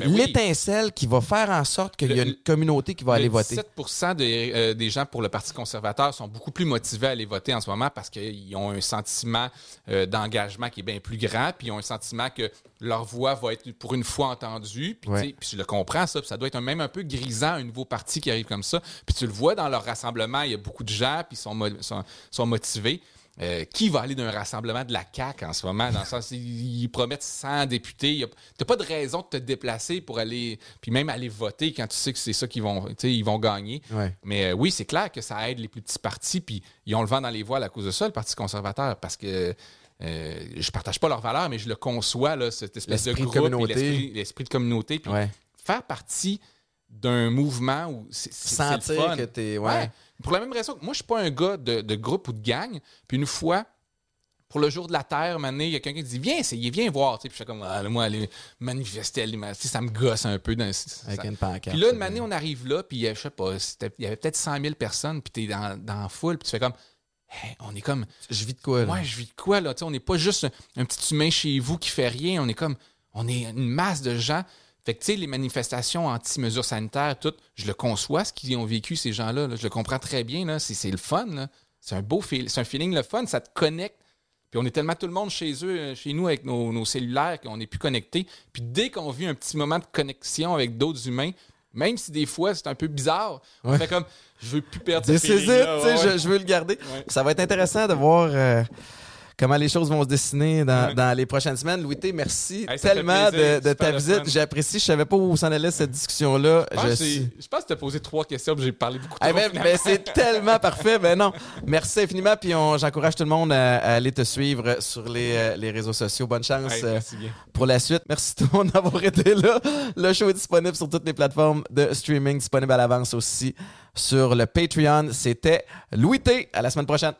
l'étincelle qui va faire en sorte qu'il y a une communauté qui va aller Le voter. 17 des, euh, des gens pour le Parti conservateur sont beaucoup plus motivés à aller voter en ce moment parce qu'ils ont un sentiment euh, d'engagement qui est bien plus grand, puis ils ont un sentiment que leur voix va être pour une fois entendue. Puis, Ouais. puis je le comprends, ça, puis ça doit être un- même un peu grisant, un nouveau parti qui arrive comme ça. Puis tu le vois dans leur rassemblement, il y a beaucoup de gens, puis ils sont, mo- sont, sont motivés. Euh, qui va aller d'un rassemblement de la CAQ en ce moment? Dans le sens, ils, ils promettent 100 députés. Tu n'as pas de raison de te déplacer pour aller, puis même aller voter quand tu sais que c'est ça qu'ils vont, ils vont gagner. Ouais. Mais euh, oui, c'est clair que ça aide les plus petits partis, puis ils ont le vent dans les voiles à cause de ça, le Parti conservateur, parce que euh, je partage pas leurs valeurs, mais je le conçois, là, cette espèce de L'esprit de groupe, communauté. l'esprit- l'esprit de communauté. Puis Ouais. faire partie d'un mouvement le Sentir fun. que t'es. Ouais. Pour la même raison que moi, je suis pas un gars de, de groupe ou de gang. Puis une fois, pour le jour de la Terre, il y a quelqu'un qui dit Viens, c'est- viens voir. Puis je fais comme ah, moi, aller manifester, aller, ça me gosse un peu. Dans, ça- Avec une pancarte. puis là, une année, on arrive là, puis euh, je sais pas, il y avait peut-être 100 000 personnes, puis t'es dans, dans la foule, puis tu fais comme, Hey, on est comme, Je vis de quoi, là? ouais, je vis de quoi, là? On n'est pas juste un, un petit humain chez vous qui fait rien, on est comme, on est une masse de gens. Fait que, tu sais, les manifestations anti-mesures sanitaires, tout, je le conçois, ce qu'ils ont vécu, ces gens-là, là. je le comprends très bien, là. C'est, c'est le fun, là. C'est un beau feel, c'est un feeling le fun, ça te connecte. Puis on est tellement tout le monde chez eux, euh, chez nous, avec nos, nos cellulaires, qu'on n'est plus connectés. Puis dès qu'on vit un petit moment de connexion avec d'autres humains, même si des fois c'est un peu bizarre, on Ouais. fait comme, je veux plus perdre ce sais, ouais, je, je veux le garder. Ouais. Ça va être intéressant de voir euh, comment les choses vont se dessiner dans, Ouais. dans les prochaines semaines. Louis T, merci Hey, tellement plaisir, de, ta visite. J'apprécie. Je savais pas où s'en allait cette discussion-là. Je pense, Je suis- je pense que tu as posé trois questions, puis j'ai parlé beaucoup Eh trop. ben, finalement. ben, c'est tellement parfait. Ben non. Merci infiniment. Puis j'encourage tout le monde à, à aller te suivre sur les, euh, les réseaux sociaux. Bonne chance Hey, euh, merci bien. pour la suite. Merci tout le monde d'avoir été là. Le show est disponible sur toutes les plateformes de streaming, disponible à l'avance aussi sur le Patreon. C'était Louis T. À la semaine prochaine.